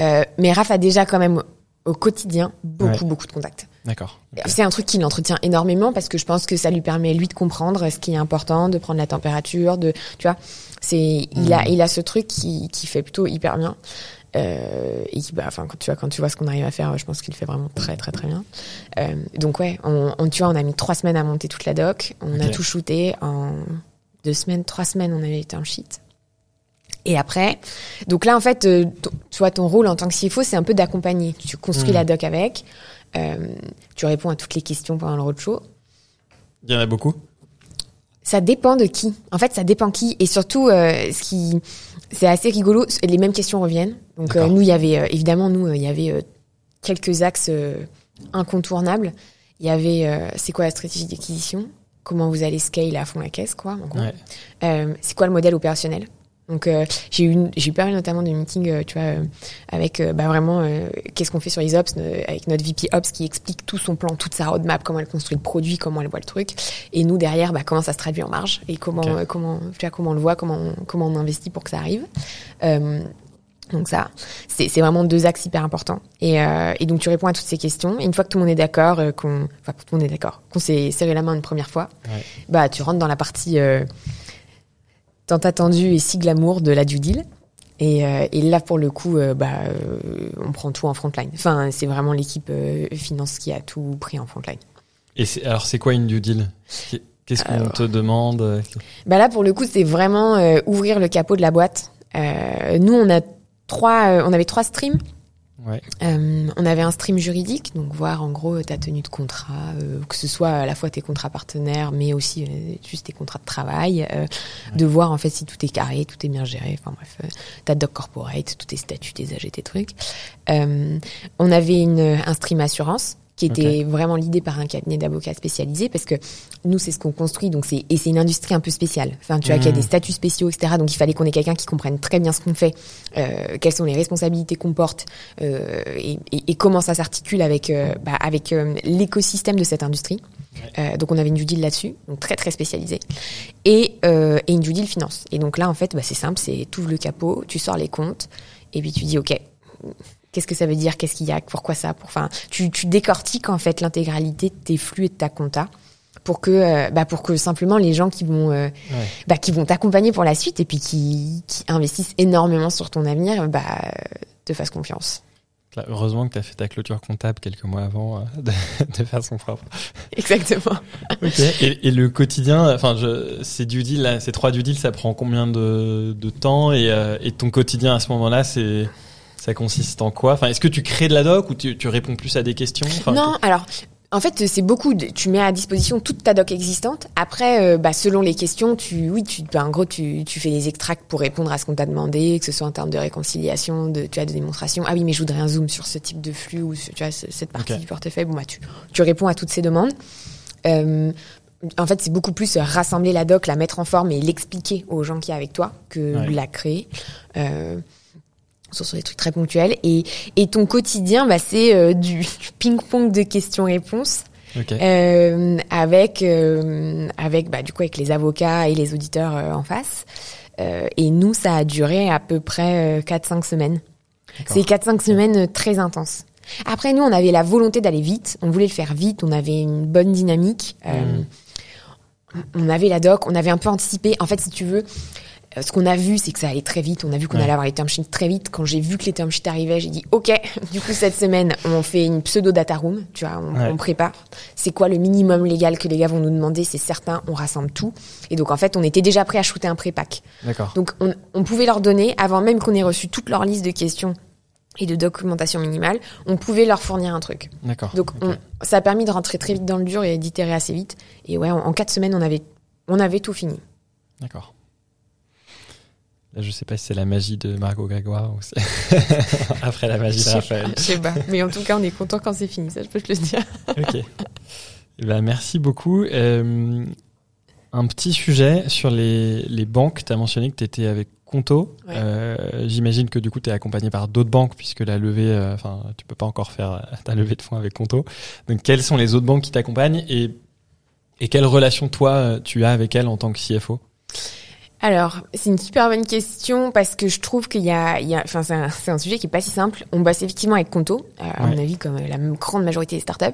Euh, mais Raph a déjà quand même au quotidien beaucoup Ouais. beaucoup de contacts. D'accord. C'est un truc qu'il entretient énormément parce que je pense que ça lui permet lui de comprendre ce qui est important, de prendre la température, de tu vois, c'est il a Mhm. il a ce truc qui qui fait plutôt hyper bien. Euh, et qui, bah, enfin, quand tu vois, quand tu vois ce qu'on arrive à faire, je pense qu'il fait vraiment très, très, très bien. Euh, donc ouais, on, on, tu vois, on a mis trois semaines à monter toute la doc. On a tout shooté en deux semaines, trois semaines, on avait été un sheet. Et après, donc là, en fait, euh, tu vois, ton rôle en tant que CFO, c'est un peu d'accompagner. Tu construis Mhm. la doc avec, euh, tu réponds à toutes les questions pendant le roadshow. Il y en a beaucoup? Ça dépend de qui. En fait, ça dépend qui. Et surtout, euh, ce qui, c'est assez rigolo. Les mêmes questions reviennent. Donc, euh, nous, il y avait, euh, évidemment, nous, euh, il y avait euh, quelques axes euh, incontournables. Il y avait, euh, c'est quoi la stratégie d'acquisition? Comment vous allez scale à fond la caisse, quoi. Ouais. Euh, c'est quoi le modèle opérationnel? Donc euh, j'ai eu j'ai eu pas mal notamment de meetings euh, tu vois euh, avec bah vraiment euh, qu'est-ce qu'on fait sur les ops euh, avec notre VP ops qui explique tout son plan toute sa roadmap comment elle construit le produit comment elle voit le truc et nous derrière bah, comment ça se traduit en marge et comment comment tu vois comment on le voit comment on, comment on investit pour que ça arrive donc ça, c'est vraiment deux axes hyper importants. Et, euh, et donc tu réponds à toutes ces questions. Et une fois que tout le monde est d'accord, euh, qu'on, enfin que tout le monde est d'accord, qu'on s'est serré la main une première fois, Ouais. bah tu rentres dans la partie euh, tant attendue et si glamour de la due deal. Et, et là pour le coup, bah on prend tout en frontline. Enfin c'est vraiment l'équipe finance qui a tout pris en frontline. Et alors, c'est quoi une due deal? Qu'est-ce qu'on te demande? Bah là pour le coup c'est vraiment ouvrir le capot de la boîte. Nous on a trois, euh, on avait trois streams. Ouais. Euh, on avait un stream juridique, donc voir en gros ta tenue de contrat, euh, que ce soit à la fois tes contrats partenaires, mais aussi euh, juste tes contrats de travail, de voir en fait si tout est carré, tout est bien géré, enfin bref, ta doc corporate, tous tes statuts, tes AG, tes trucs. On avait une, un stream assurance qui était vraiment l'idée par un cabinet d'avocats spécialisé parce que nous c'est ce qu'on construit donc c'est et c'est une industrie un peu spéciale. Enfin tu vois qu'il y a Mhm. des statuts spéciaux etc donc il fallait qu'on ait quelqu'un qui comprenne très bien ce qu'on fait euh, quelles sont les responsabilités qu'on porte euh, et, et- et comment ça s'articule avec euh, bah, avec euh, l'écosystème de cette industrie. Euh, donc on avait une due deal là-dessus donc très très spécialisée. Et euh, et une due deal finance. Et donc là en fait bah, c'est simple c'est tu ouvres le capot tu sors les comptes et puis tu dis ok Qu'est-ce que ça veut dire? Qu'est-ce qu'il y a? Pourquoi ça? Pour, Enfin, tu, tu décortiques en fait l'intégralité de tes flux et de ta compta pour que, euh, bah, pour que simplement les gens qui vont, euh, Ouais. bah, qui vont t'accompagner pour la suite et puis qui, qui investissent énormément sur ton avenir, bah, te fassent confiance. Là, heureusement que tu as fait ta clôture comptable quelques mois avant euh, <laughs> de, de façon propre. Exactement. Et, et le quotidien, enfin, ces due deals, là, ces trois due deals, ça prend combien de, de temps? Et, et ton quotidien à ce moment-là, c'est Ça consiste en quoi? Enfin, est-ce que tu crées de la doc ou tu, tu réponds plus à des questions? Enfin, Non, alors en fait, c'est beaucoup. De, tu mets à disposition toute ta doc existante. Après, euh, bah, selon les questions, tu, oui, tu, bah, en gros, tu, tu fais des extracts pour répondre à ce qu'on t'a demandé, que ce soit en termes de réconciliation, de, tu as de démonstration. Ah oui, mais je voudrais un zoom sur ce type de flux ou tu vois cette partie du portefeuille. Bon, bah, tu, tu réponds à toutes ces demandes. Euh, en fait, c'est beaucoup plus rassembler la doc, la mettre en forme et l'expliquer aux gens qui a avec toi que Ouais. la créer. Euh, sur sur des trucs très ponctuels. Et, et ton quotidien bah, c'est euh, <laughs> du, ping-pong de questions-réponses Ok. euh, avec euh, avec bah, du coup avec les avocats et les auditeurs euh, en face. Euh, et nous ça a duré à peu près 4-5 semaines. D'accord. c'est 4-5 semaines euh, très intenses. Après nous on avait la volonté d'aller vite. On voulait le faire vite. On avait une bonne dynamique. Euh, on avait la doc. On avait un peu anticipé. En fait si tu veux euh, ce qu'on a vu, c'est que ça allait très vite. On a vu qu'on Ouais. allait avoir les term sheets très vite. Quand j'ai vu que les term sheets arrivaient, j'ai dit OK. <laughs> Du coup, cette semaine, on fait une pseudo data room. Tu vois, on, Ouais. on prépare. C'est quoi le minimum légal que les gars vont nous demander? C'est certain. On rassemble tout. Et donc, en fait, on était déjà prêt à shooter un pré-pack. D'accord. Donc, on, on pouvait leur donner, avant même qu'on ait reçu toute leur liste de questions et de documentation minimale, on pouvait leur fournir un truc. D'accord. Donc, on- ça a permis de rentrer très vite dans le dur et d'itérer assez vite. Et ouais, en, en quatre semaines, on avait, on avait tout fini. D'accord. Là, je sais pas si c'est la magie de Margot Grégoire ou c'est <laughs> après la magie de Raphaël. je sais pas. Mais en tout cas, on est content quand c'est fini. Ça, je peux te le dire. Ok. Eh ben, merci beaucoup. Euh, un petit sujet sur les, les banques. Tu as mentionné que tu étais avec Conto. Ouais. Euh, J'imagine que du coup, tu es accompagné par d'autres banques puisque la levée, euh, enfin, tu peux pas encore faire euh, ta levée de fonds avec Conto. Donc, quelles sont les autres banques qui t'accompagnent et, et quelle relation toi euh, tu as avec elles en tant que CFO Alors, c'est une super bonne question parce que je trouve qu'il y a, il y a enfin, c'est un, sujet qui est pas si simple. On bosse effectivement avec Conto, euh, à mon avis, comme la grande majorité des startups.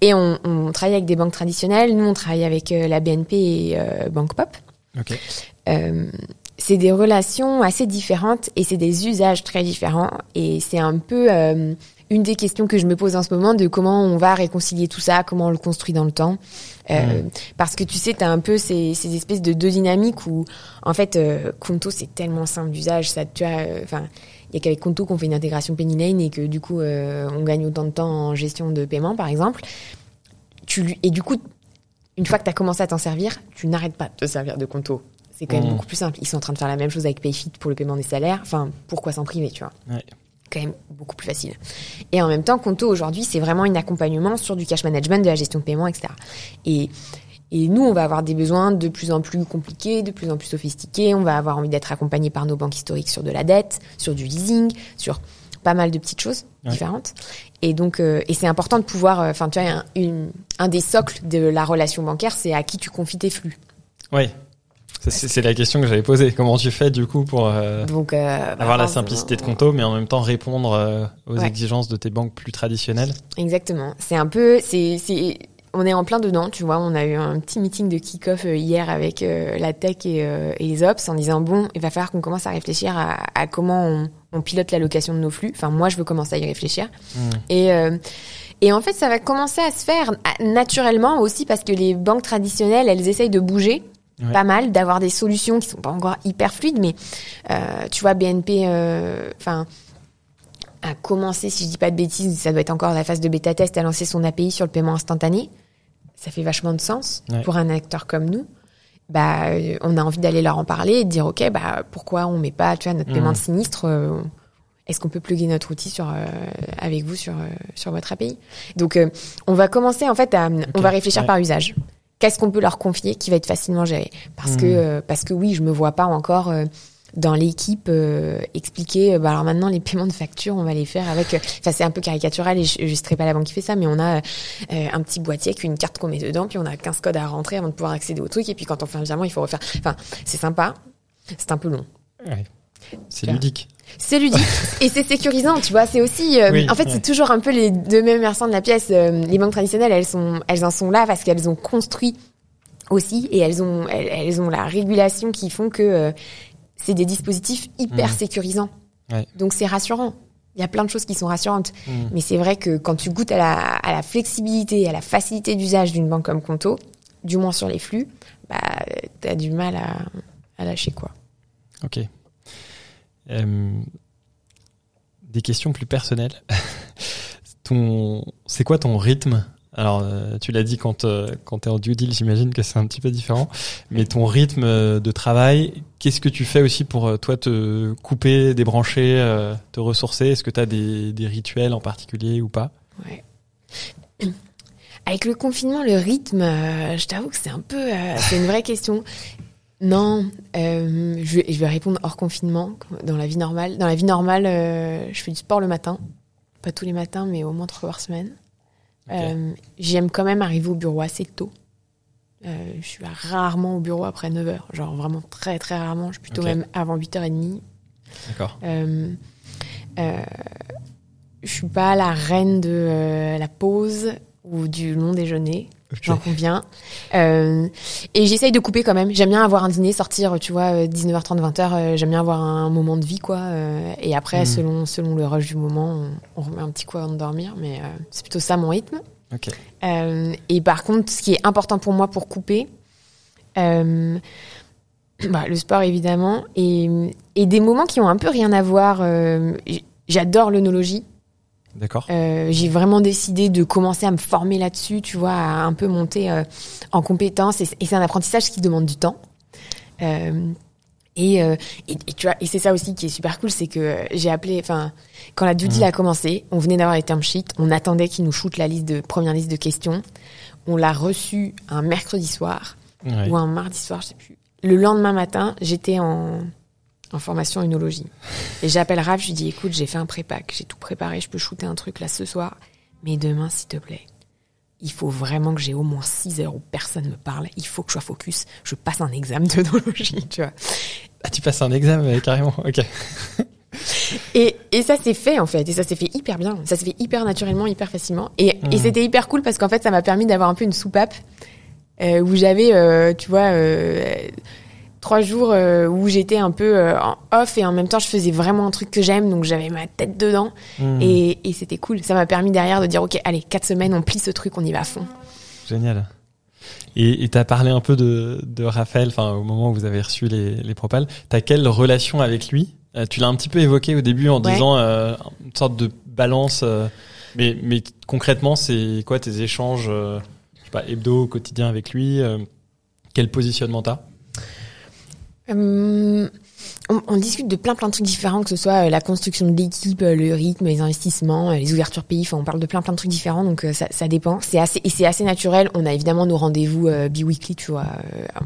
Et on, on travaille avec des banques traditionnelles. Nous, on travaille avec euh, la BNP et euh, Banque Pop. Ok. Euh, c'est des relations assez différentes et c'est des usages très différents. Et c'est un peu euh, une des questions que je me pose en ce moment de comment on va réconcilier tout ça, comment on le construit dans le temps. Euh, Parce que tu sais, tu as un peu ces, ces espèces de deux dynamiques où, en fait, euh, Conto, c'est tellement simple d'usage. Ça, tu euh, enfin, il y a qu'avec Conto qu'on fait une intégration Penny Lane et que du coup, euh, on gagne autant de temps en gestion de paiement, par exemple. Tu lui, et du coup, une fois que tu as commencé à t'en servir, tu n'arrêtes pas de te servir de Conto. C'est quand même Mhm. beaucoup plus simple. Ils sont en train de faire la même chose avec Payfit pour le paiement des salaires. Enfin, pourquoi s'en priver, tu vois Ouais. Quand même beaucoup plus facile. Et en même temps, Conto aujourd'hui, c'est vraiment un accompagnement sur du cash management, de la gestion de paiement, etc. Et et nous, on va avoir des besoins de plus en plus compliqués, de plus en plus sophistiqués. On va avoir envie d'être accompagné par nos banques historiques sur de la dette, sur du leasing, sur pas mal de petites choses Ouais. différentes. Et donc, euh, et c'est important de pouvoir, euh, enfin, tu vois, un, une- un des socles de la relation bancaire, c'est à qui tu confies tes flux. Oui. C'est la question que j'avais posée. Comment tu fais du coup pour euh, Donc, euh, bah, avoir la simplicité de Conto, mais en même temps répondre euh, aux Ouais. exigences de tes banques plus traditionnelles? Exactement. C'est un peu, c'est, on est en plein dedans, tu vois. On a eu un petit meeting de kick-off euh, hier avec euh, la tech et, euh, et les ops en disant bon, il va falloir qu'on commence à réfléchir à, à comment on, on pilote l'allocation de nos flux. Enfin, moi, je veux commencer à y réfléchir. Hmm. Et euh, et en fait, ça va commencer à se faire naturellement aussi parce que les banques traditionnelles, elles essayent de bouger. Ouais. Pas mal, d'avoir des solutions qui sont pas encore hyper fluides, mais euh, tu vois, BNP, euh, enfin, a commencé, si je dis pas de bêtises, ça doit être encore la phase de bêta test, à lancer son API sur le paiement instantané. Ça fait vachement de sens Ouais. pour un acteur comme nous. Bah, euh, on a envie d'aller leur en parler et de dire, ok, bah, pourquoi on met pas, tu vois, notre paiement Mhm. de sinistre, euh, est-ce qu'on peut plugger notre outil sur, euh, avec vous sur, euh, sur votre API? Donc, euh, on va commencer, en fait, à, on va réfléchir ouais. par usage. Qu'est-ce qu'on peut leur confier qui va être facilement géré? Parce Mhm. que, euh, parce que oui, je me vois pas encore, euh, dans l'équipe euh, expliquer euh, bah alors maintenant les paiements de facture on va les faire avec euh, enfin c'est un peu caricatural et je, je serai pas la banque qui fait ça mais on a euh, un petit boîtier avec une carte qu'on met dedans puis on a 15 codes à rentrer avant de pouvoir accéder au truc et puis quand on fait un virement il faut refaire enfin c'est sympa c'est un peu long Ouais. C'est ludique. C'est ludique <laughs> et c'est sécurisant, tu vois. C'est aussi, euh, Oui, en fait, ouais. c'est toujours un peu les deux mêmes versants de la pièce. Euh, les banques traditionnelles, elles sont, elles en sont là parce qu'elles ont construit aussi et elles ont, elles, elles ont la régulation qui font que euh, c'est des dispositifs hyper Mhm. sécurisants. Ouais. Donc c'est rassurant. Il y a plein de choses qui sont rassurantes. Mm. Mais c'est vrai que quand tu goûtes à la, à la flexibilité, à la facilité d'usage d'une banque comme Conto, du moins sur les flux, bah, t'as du mal à, à lâcher quoi. Ok. Euh, des questions plus personnelles. <laughs> ton, c'est quoi ton rythme? Alors, euh, tu l'as dit quand euh, quand t'es en due deal, j'imagine que c'est un petit peu différent. Mais ton rythme de travail, qu'est-ce que tu fais aussi pour toi te couper, débrancher, te ressourcer? Est-ce que tu as des, rituels en particulier ou pas? <coughs> Avec le confinement, le rythme, je t'avoue que c'est un peu, c'est une vraie question. Non, je, vais, je vais répondre hors confinement, dans la vie normale. Dans la vie normale, je fais du sport le matin, pas tous les matins, mais au moins trois fois par semaine. Euh, j'aime quand même arriver au bureau assez tôt. Euh, je suis rarement au bureau après 9h, genre vraiment très très rarement. Je suis plutôt même avant 8h30. D'accord. Euh, euh, je suis pas la reine de euh, la pause ou du long déjeuner. J'en conviens. Euh, et j'essaye de couper quand même. J'aime bien avoir un dîner, sortir, tu vois, 19h30, 20h. J'aime bien avoir un moment de vie, quoi. Euh, et après, hmm. selon, selon le rush du moment, on, remet un petit coup avant de dormir. Mais euh, c'est plutôt ça mon rythme. Okay. et par contre, ce qui est important pour moi pour couper, bah, le sport évidemment, et, et des moments qui ont un peu rien à voir. J'adore l'œnologie. D'accord. Euh, j'ai vraiment décidé de commencer à me former là-dessus, tu vois, à un peu monter euh, en compétences. Et, c'est un apprentissage qui demande du temps. Euh, et, et, et, tu vois, et c'est ça aussi qui est super cool, c'est que j'ai appelé, enfin, quand la due deal mmh. a commencé, on venait d'avoir les term sheets, on attendait qu'ils nous shootent la liste de première liste de questions. On l'a reçu un mercredi soir ou un mardi soir, je sais plus. Le lendemain matin, j'étais en en formation œnologie. Et j'appelle Raph, je lui dis écoute, j'ai fait un prépack, j'ai tout préparé, je peux shooter un truc là ce soir, mais demain, s'il te plaît, il faut vraiment que j'ai au moins 6 heures où personne me parle, il faut que je sois focus, je passe un examen d'œnologie, tu vois. Ah, tu passes un examen carrément, ok. <laughs> et, et ça s'est fait en fait, et ça s'est fait hyper bien, ça s'est fait hyper naturellement, hyper facilement, et, et mmh. c'était hyper cool parce qu'en fait ça m'a permis d'avoir un peu une soupape euh, où j'avais, euh, tu vois, euh, trois jours euh, où j'étais un peu euh, en off et en même temps je faisais vraiment un truc que j'aime donc j'avais ma tête dedans. Hmm. et, et c'était cool. Ça m'a permis derrière de dire ok allez quatre semaines on plie ce truc on y va à fond. Génial. Et tu as parlé un peu de, de Raphaël enfin au moment où vous avez reçu les, les propales. T'as quelle relation avec lui? Euh, tu l'as un petit peu évoqué au début en disant une sorte de balance mais mais concrètement c'est quoi tes échanges je sais pas hebdo quotidien avec lui quel positionnement t'as? Euh, on, on, discute de plein plein de trucs différents, que ce soit euh, la construction de l'équipe, euh, le rythme, les investissements, les ouvertures pays. Enfin, on parle de plein plein de trucs différents, donc ça, ça dépend. C'est assez et c'est assez naturel. On a évidemment nos rendez-vous euh, bi-weekly, tu vois,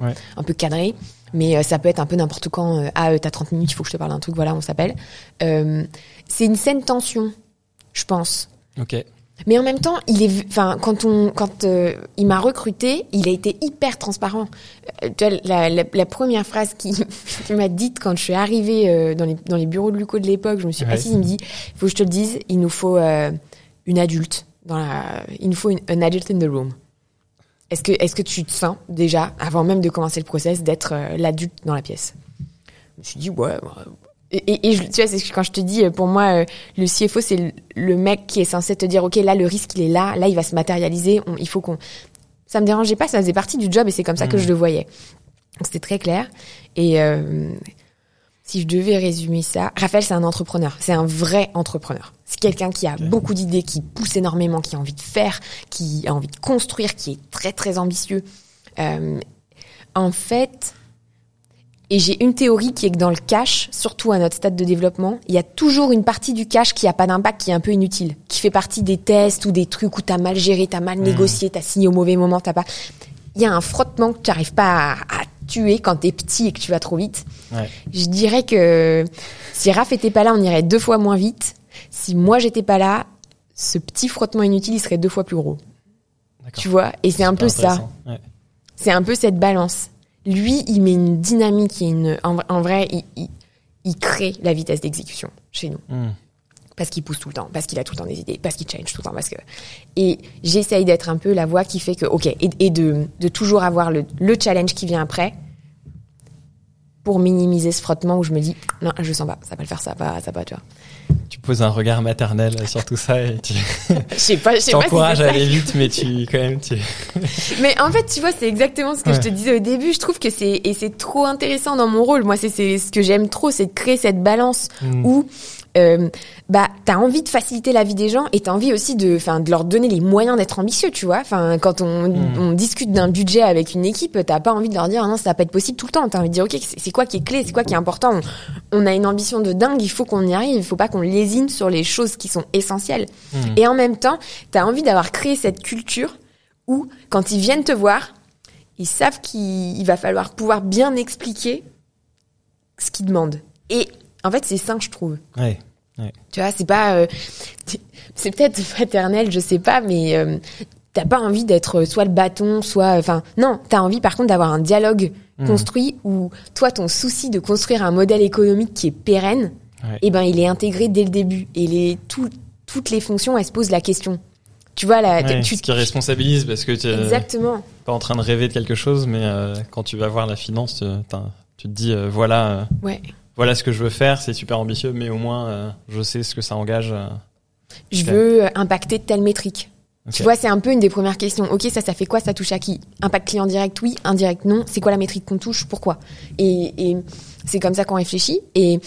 ouais. un peu cadrés. Mais ça peut être un peu n'importe quand. ah, t'as 30 minutes, il faut que je te parle d'un truc. Voilà, on s'appelle. c'est une saine tension, je pense. Ok. Mais en même temps, il est, enfin, quand on, quand euh, il m'a recruté, il a été hyper transparent. Euh, la, la, la, première phrase <laughs> qu'il m'a dite quand je suis arrivée euh, dans, les, dans les bureaux de Luco de l'époque, je me suis ouais. assise, il me dit, il faut que je te le dise, il nous faut une adulte dans la, il nous faut une, un adulte in the room. Est-ce que, est-ce que tu te sens déjà, avant même de commencer le process, d'être l'adulte dans la pièce? Je me suis dit ouais, et, et, tu vois, c'est quand je te dis, pour moi, euh, le CFO, c'est le, mec qui est censé te dire, OK, là, le risque, il est là, là, il va se matérialiser, il faut qu'on... Ça me dérangeait pas, ça faisait partie du job et c'est comme ça que mmh. je le voyais. Donc, c'était très clair. Et euh, si je devais résumer ça, Raphaël, c'est un entrepreneur. C'est un vrai entrepreneur. C'est quelqu'un qui a okay. beaucoup d'idées, qui pousse énormément, qui a envie de faire, qui a envie de construire, qui est très, très ambitieux. Euh, en fait et j'ai une théorie qui est que dans le cash, surtout à notre stade de développement, il y a toujours une partie du cash qui a pas d'impact, qui est un peu inutile, qui fait partie des tests ou des trucs où t'as mal géré, t'as mal mmh. négocié, t'as signé au mauvais moment, t'as pas. Il y a un frottement que tu n'arrives pas à, à, tuer quand t'es petit et que tu vas trop vite. Ouais. Je dirais que si Raph était pas là, on irait deux fois moins vite. Si moi j'étais pas là, ce petit frottement inutile, il serait deux fois plus gros. Tu vois? Et c'est un peu ça. Ouais. C'est un peu cette balance lui, il met une dynamique et une, en, en vrai, il, il, il, crée la vitesse d'exécution chez nous. Mm. Parce qu'il pousse tout le temps, parce qu'il a tout le temps des idées, parce qu'il change tout le temps, parce que et j'essaye d'être un peu la voix qui fait que ok et, et de, de toujours avoir le, le challenge qui vient après pour minimiser ce frottement où je me dis non je sens pas ça va le faire ça va ça va tu vois poses un regard maternel sur tout ça et tu <laughs> t'encourages si à aller vite mais tu quand même tu <laughs> mais en fait tu vois c'est exactement ce que ouais. je te disais au début je trouve que c'est et c'est trop intéressant dans mon rôle moi c'est c'est ce que j'aime trop c'est de créer cette balance mm. où euh, bah t'as envie de faciliter la vie des gens et t'as envie aussi de, enfin, de leur donner les moyens d'être ambitieux, tu vois. Enfin, quand on, Hmm. on discute d'un budget avec une équipe, t'as pas envie de leur dire ah non, ça va pas être possible tout le temps. T'as envie de dire ok, c'est quoi qui est clé, c'est quoi qui est important? On, on a une ambition de dingue, il faut qu'on y arrive. Il faut pas qu'on lésine sur les choses qui sont essentielles. Hmm. Et en même temps, t'as envie d'avoir créé cette culture où quand ils viennent te voir, ils savent qu'il il va falloir pouvoir bien expliquer ce qu'ils demandent. Et en fait, c'est sain, je trouve. Ouais. Tu vois, c'est pas, euh, <laughs> c'est peut-être <laughs> fraternel, je sais pas, mais euh, t'as pas envie d'être soit le bâton, soit, enfin, non, t'as envie par contre d'avoir un dialogue Mhm. construit où toi, ton souci de construire un modèle économique qui est pérenne, Ouais. eh ben, il est intégré dès le début et les tout, toutes les fonctions, elles se posent la question. Tu vois là, Ouais, tu ce qui responsabilise parce que tu exactement. pas en train de rêver de quelque chose, mais euh, quand tu vas voir la finance, tu, te dis euh, voilà, euh, Ouais. Voilà ce que je veux faire, c'est super ambitieux, mais au moins euh, je sais ce que ça engage. euh. Je veux euh, impacter telle métrique. Tu vois, c'est un peu une des premières questions. Ok, ça, ça fait quoi Ça touche à qui? Impact client direct, oui. Indirect, non. C'est quoi la métrique qu'on touche? Pourquoi? Et, et c'est comme ça qu'on réfléchit. Et,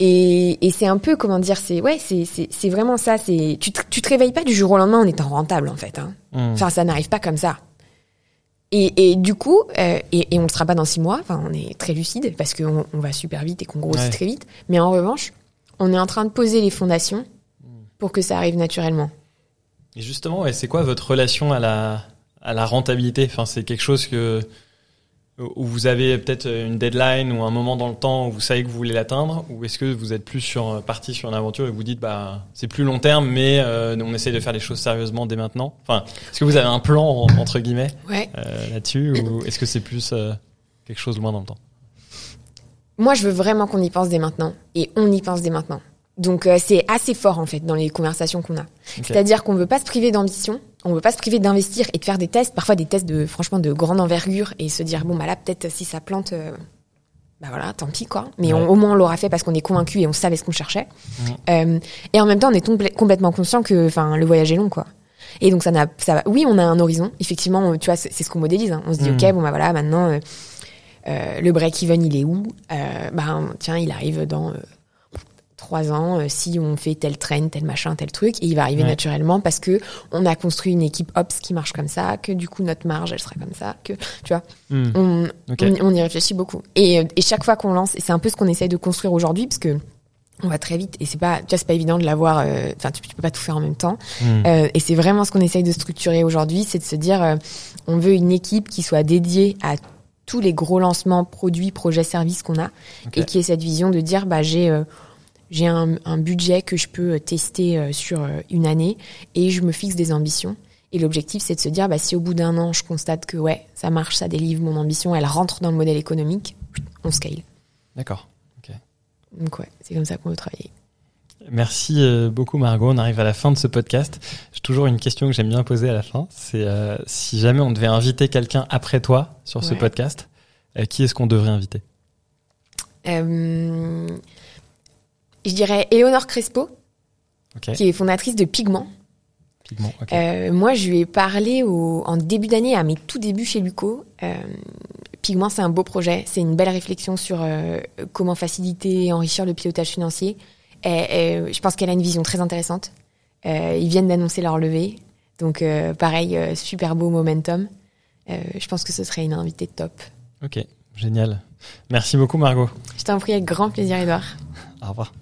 et, et c'est un peu, comment dire, c'est ouais, c'est vraiment ça. C'est tu te, tu te réveilles pas du jour au lendemain en étant rentable, en fait. Hein. Hmm. Enfin, ça n'arrive pas comme ça. Et, et du coup, euh, et, et on le sera pas dans six mois. Enfin, on est très lucide parce qu'on on va super vite et qu'on grossit Ouais. très vite. Mais en revanche, on est en train de poser les fondations pour que ça arrive naturellement. Et justement, ouais, c'est quoi votre relation à la, à la rentabilité? Enfin, c'est quelque chose que où vous avez peut-être une deadline ou un moment dans le temps où vous savez que vous voulez l'atteindre, ou est-ce que vous êtes plus sur parti sur une aventure et vous dites bah c'est plus long terme, mais euh, on essaye de faire les choses sérieusement dès maintenant? Enfin, est-ce que vous avez un plan en- entre guillemets Ouais. euh, là-dessus, ou est-ce que c'est plus euh, quelque chose loin dans le temps? Moi, je veux vraiment qu'on y pense dès maintenant. Et on y pense dès maintenant. Donc, euh, c'est assez fort, en fait, dans les conversations qu'on a. C'est-à-dire qu'on veut pas se priver d'ambition, on veut pas se priver d'investir et de faire des tests, parfois des tests de, franchement, de grande envergure et se dire, bon, bah là, peut-être si ça plante, euh, bah voilà, tant pis, quoi. Mais Ouais. on- au moins, on l'aura fait parce qu'on est convaincu et on savait ce qu'on cherchait. Euh, et en même temps, on est complè- complètement conscient que, enfin, le voyage est long, quoi. Et donc, ça n'a, ça va. Oui, on a un horizon. Effectivement, tu vois, c'est ce qu'on modélise. hein. On se dit, ok, bon, bah voilà, maintenant, euh, euh, le break-even, il est où? Euh, Ben, tiens, il arrive dans euh, trois ans. euh, si on fait tel train, tel machin, tel truc, et il va arriver Ouais. naturellement parce que on a construit une équipe ops qui marche comme ça, que du coup notre marge, elle sera comme ça, que tu vois, Hmm. on, on, on y réfléchit beaucoup. Et, euh, et chaque fois qu'on lance, et c'est un peu ce qu'on essaye de construire aujourd'hui, parce que on va très vite et c'est pas, tu vois, c'est pas évident de l'avoir. euh, Enfin, tu, tu peux pas tout faire en même temps. Hmm. Euh, et c'est vraiment ce qu'on essaye de structurer aujourd'hui, c'est de se dire, on veut une équipe qui soit dédiée à tous les gros lancements, produits, projets, services qu'on a, et qui ait cette vision de dire, bah j'ai euh, j'ai un, un budget que je peux euh, tester euh, sur euh, une année, et je me fixe des ambitions. Et l'objectif, c'est de se dire, bah si au bout d'un an, je constate que ouais, ça marche, ça délivre mon ambition, elle rentre dans le modèle économique, on scale. D'accord. Donc ouais, c'est comme ça qu'on veut travailler. Merci beaucoup Margot. On arrive à la fin de ce podcast. J'ai toujours une question que j'aime bien poser à la fin. C'est euh, si jamais on devait inviter quelqu'un après toi sur ce podcast, euh, qui est-ce qu'on devrait inviter? Euh, je dirais Éléonore Crespo, qui est fondatrice de Pigment. Pigment. Euh, moi, je lui ai parlé au, en début d'année, à mes tout débuts chez Luco. Euh, Pigment, c'est un beau projet. C'est une belle réflexion sur euh, comment faciliter et enrichir le pilotage financier. Et, et je pense qu'elle a une vision très intéressante. Ils viennent d'annoncer leur levée. Donc, pareil, super beau momentum. Je pense que ce serait une invitée top. Ok. Génial. Merci beaucoup Margot. Je t'en prie avec grand plaisir, Edouard. Au revoir.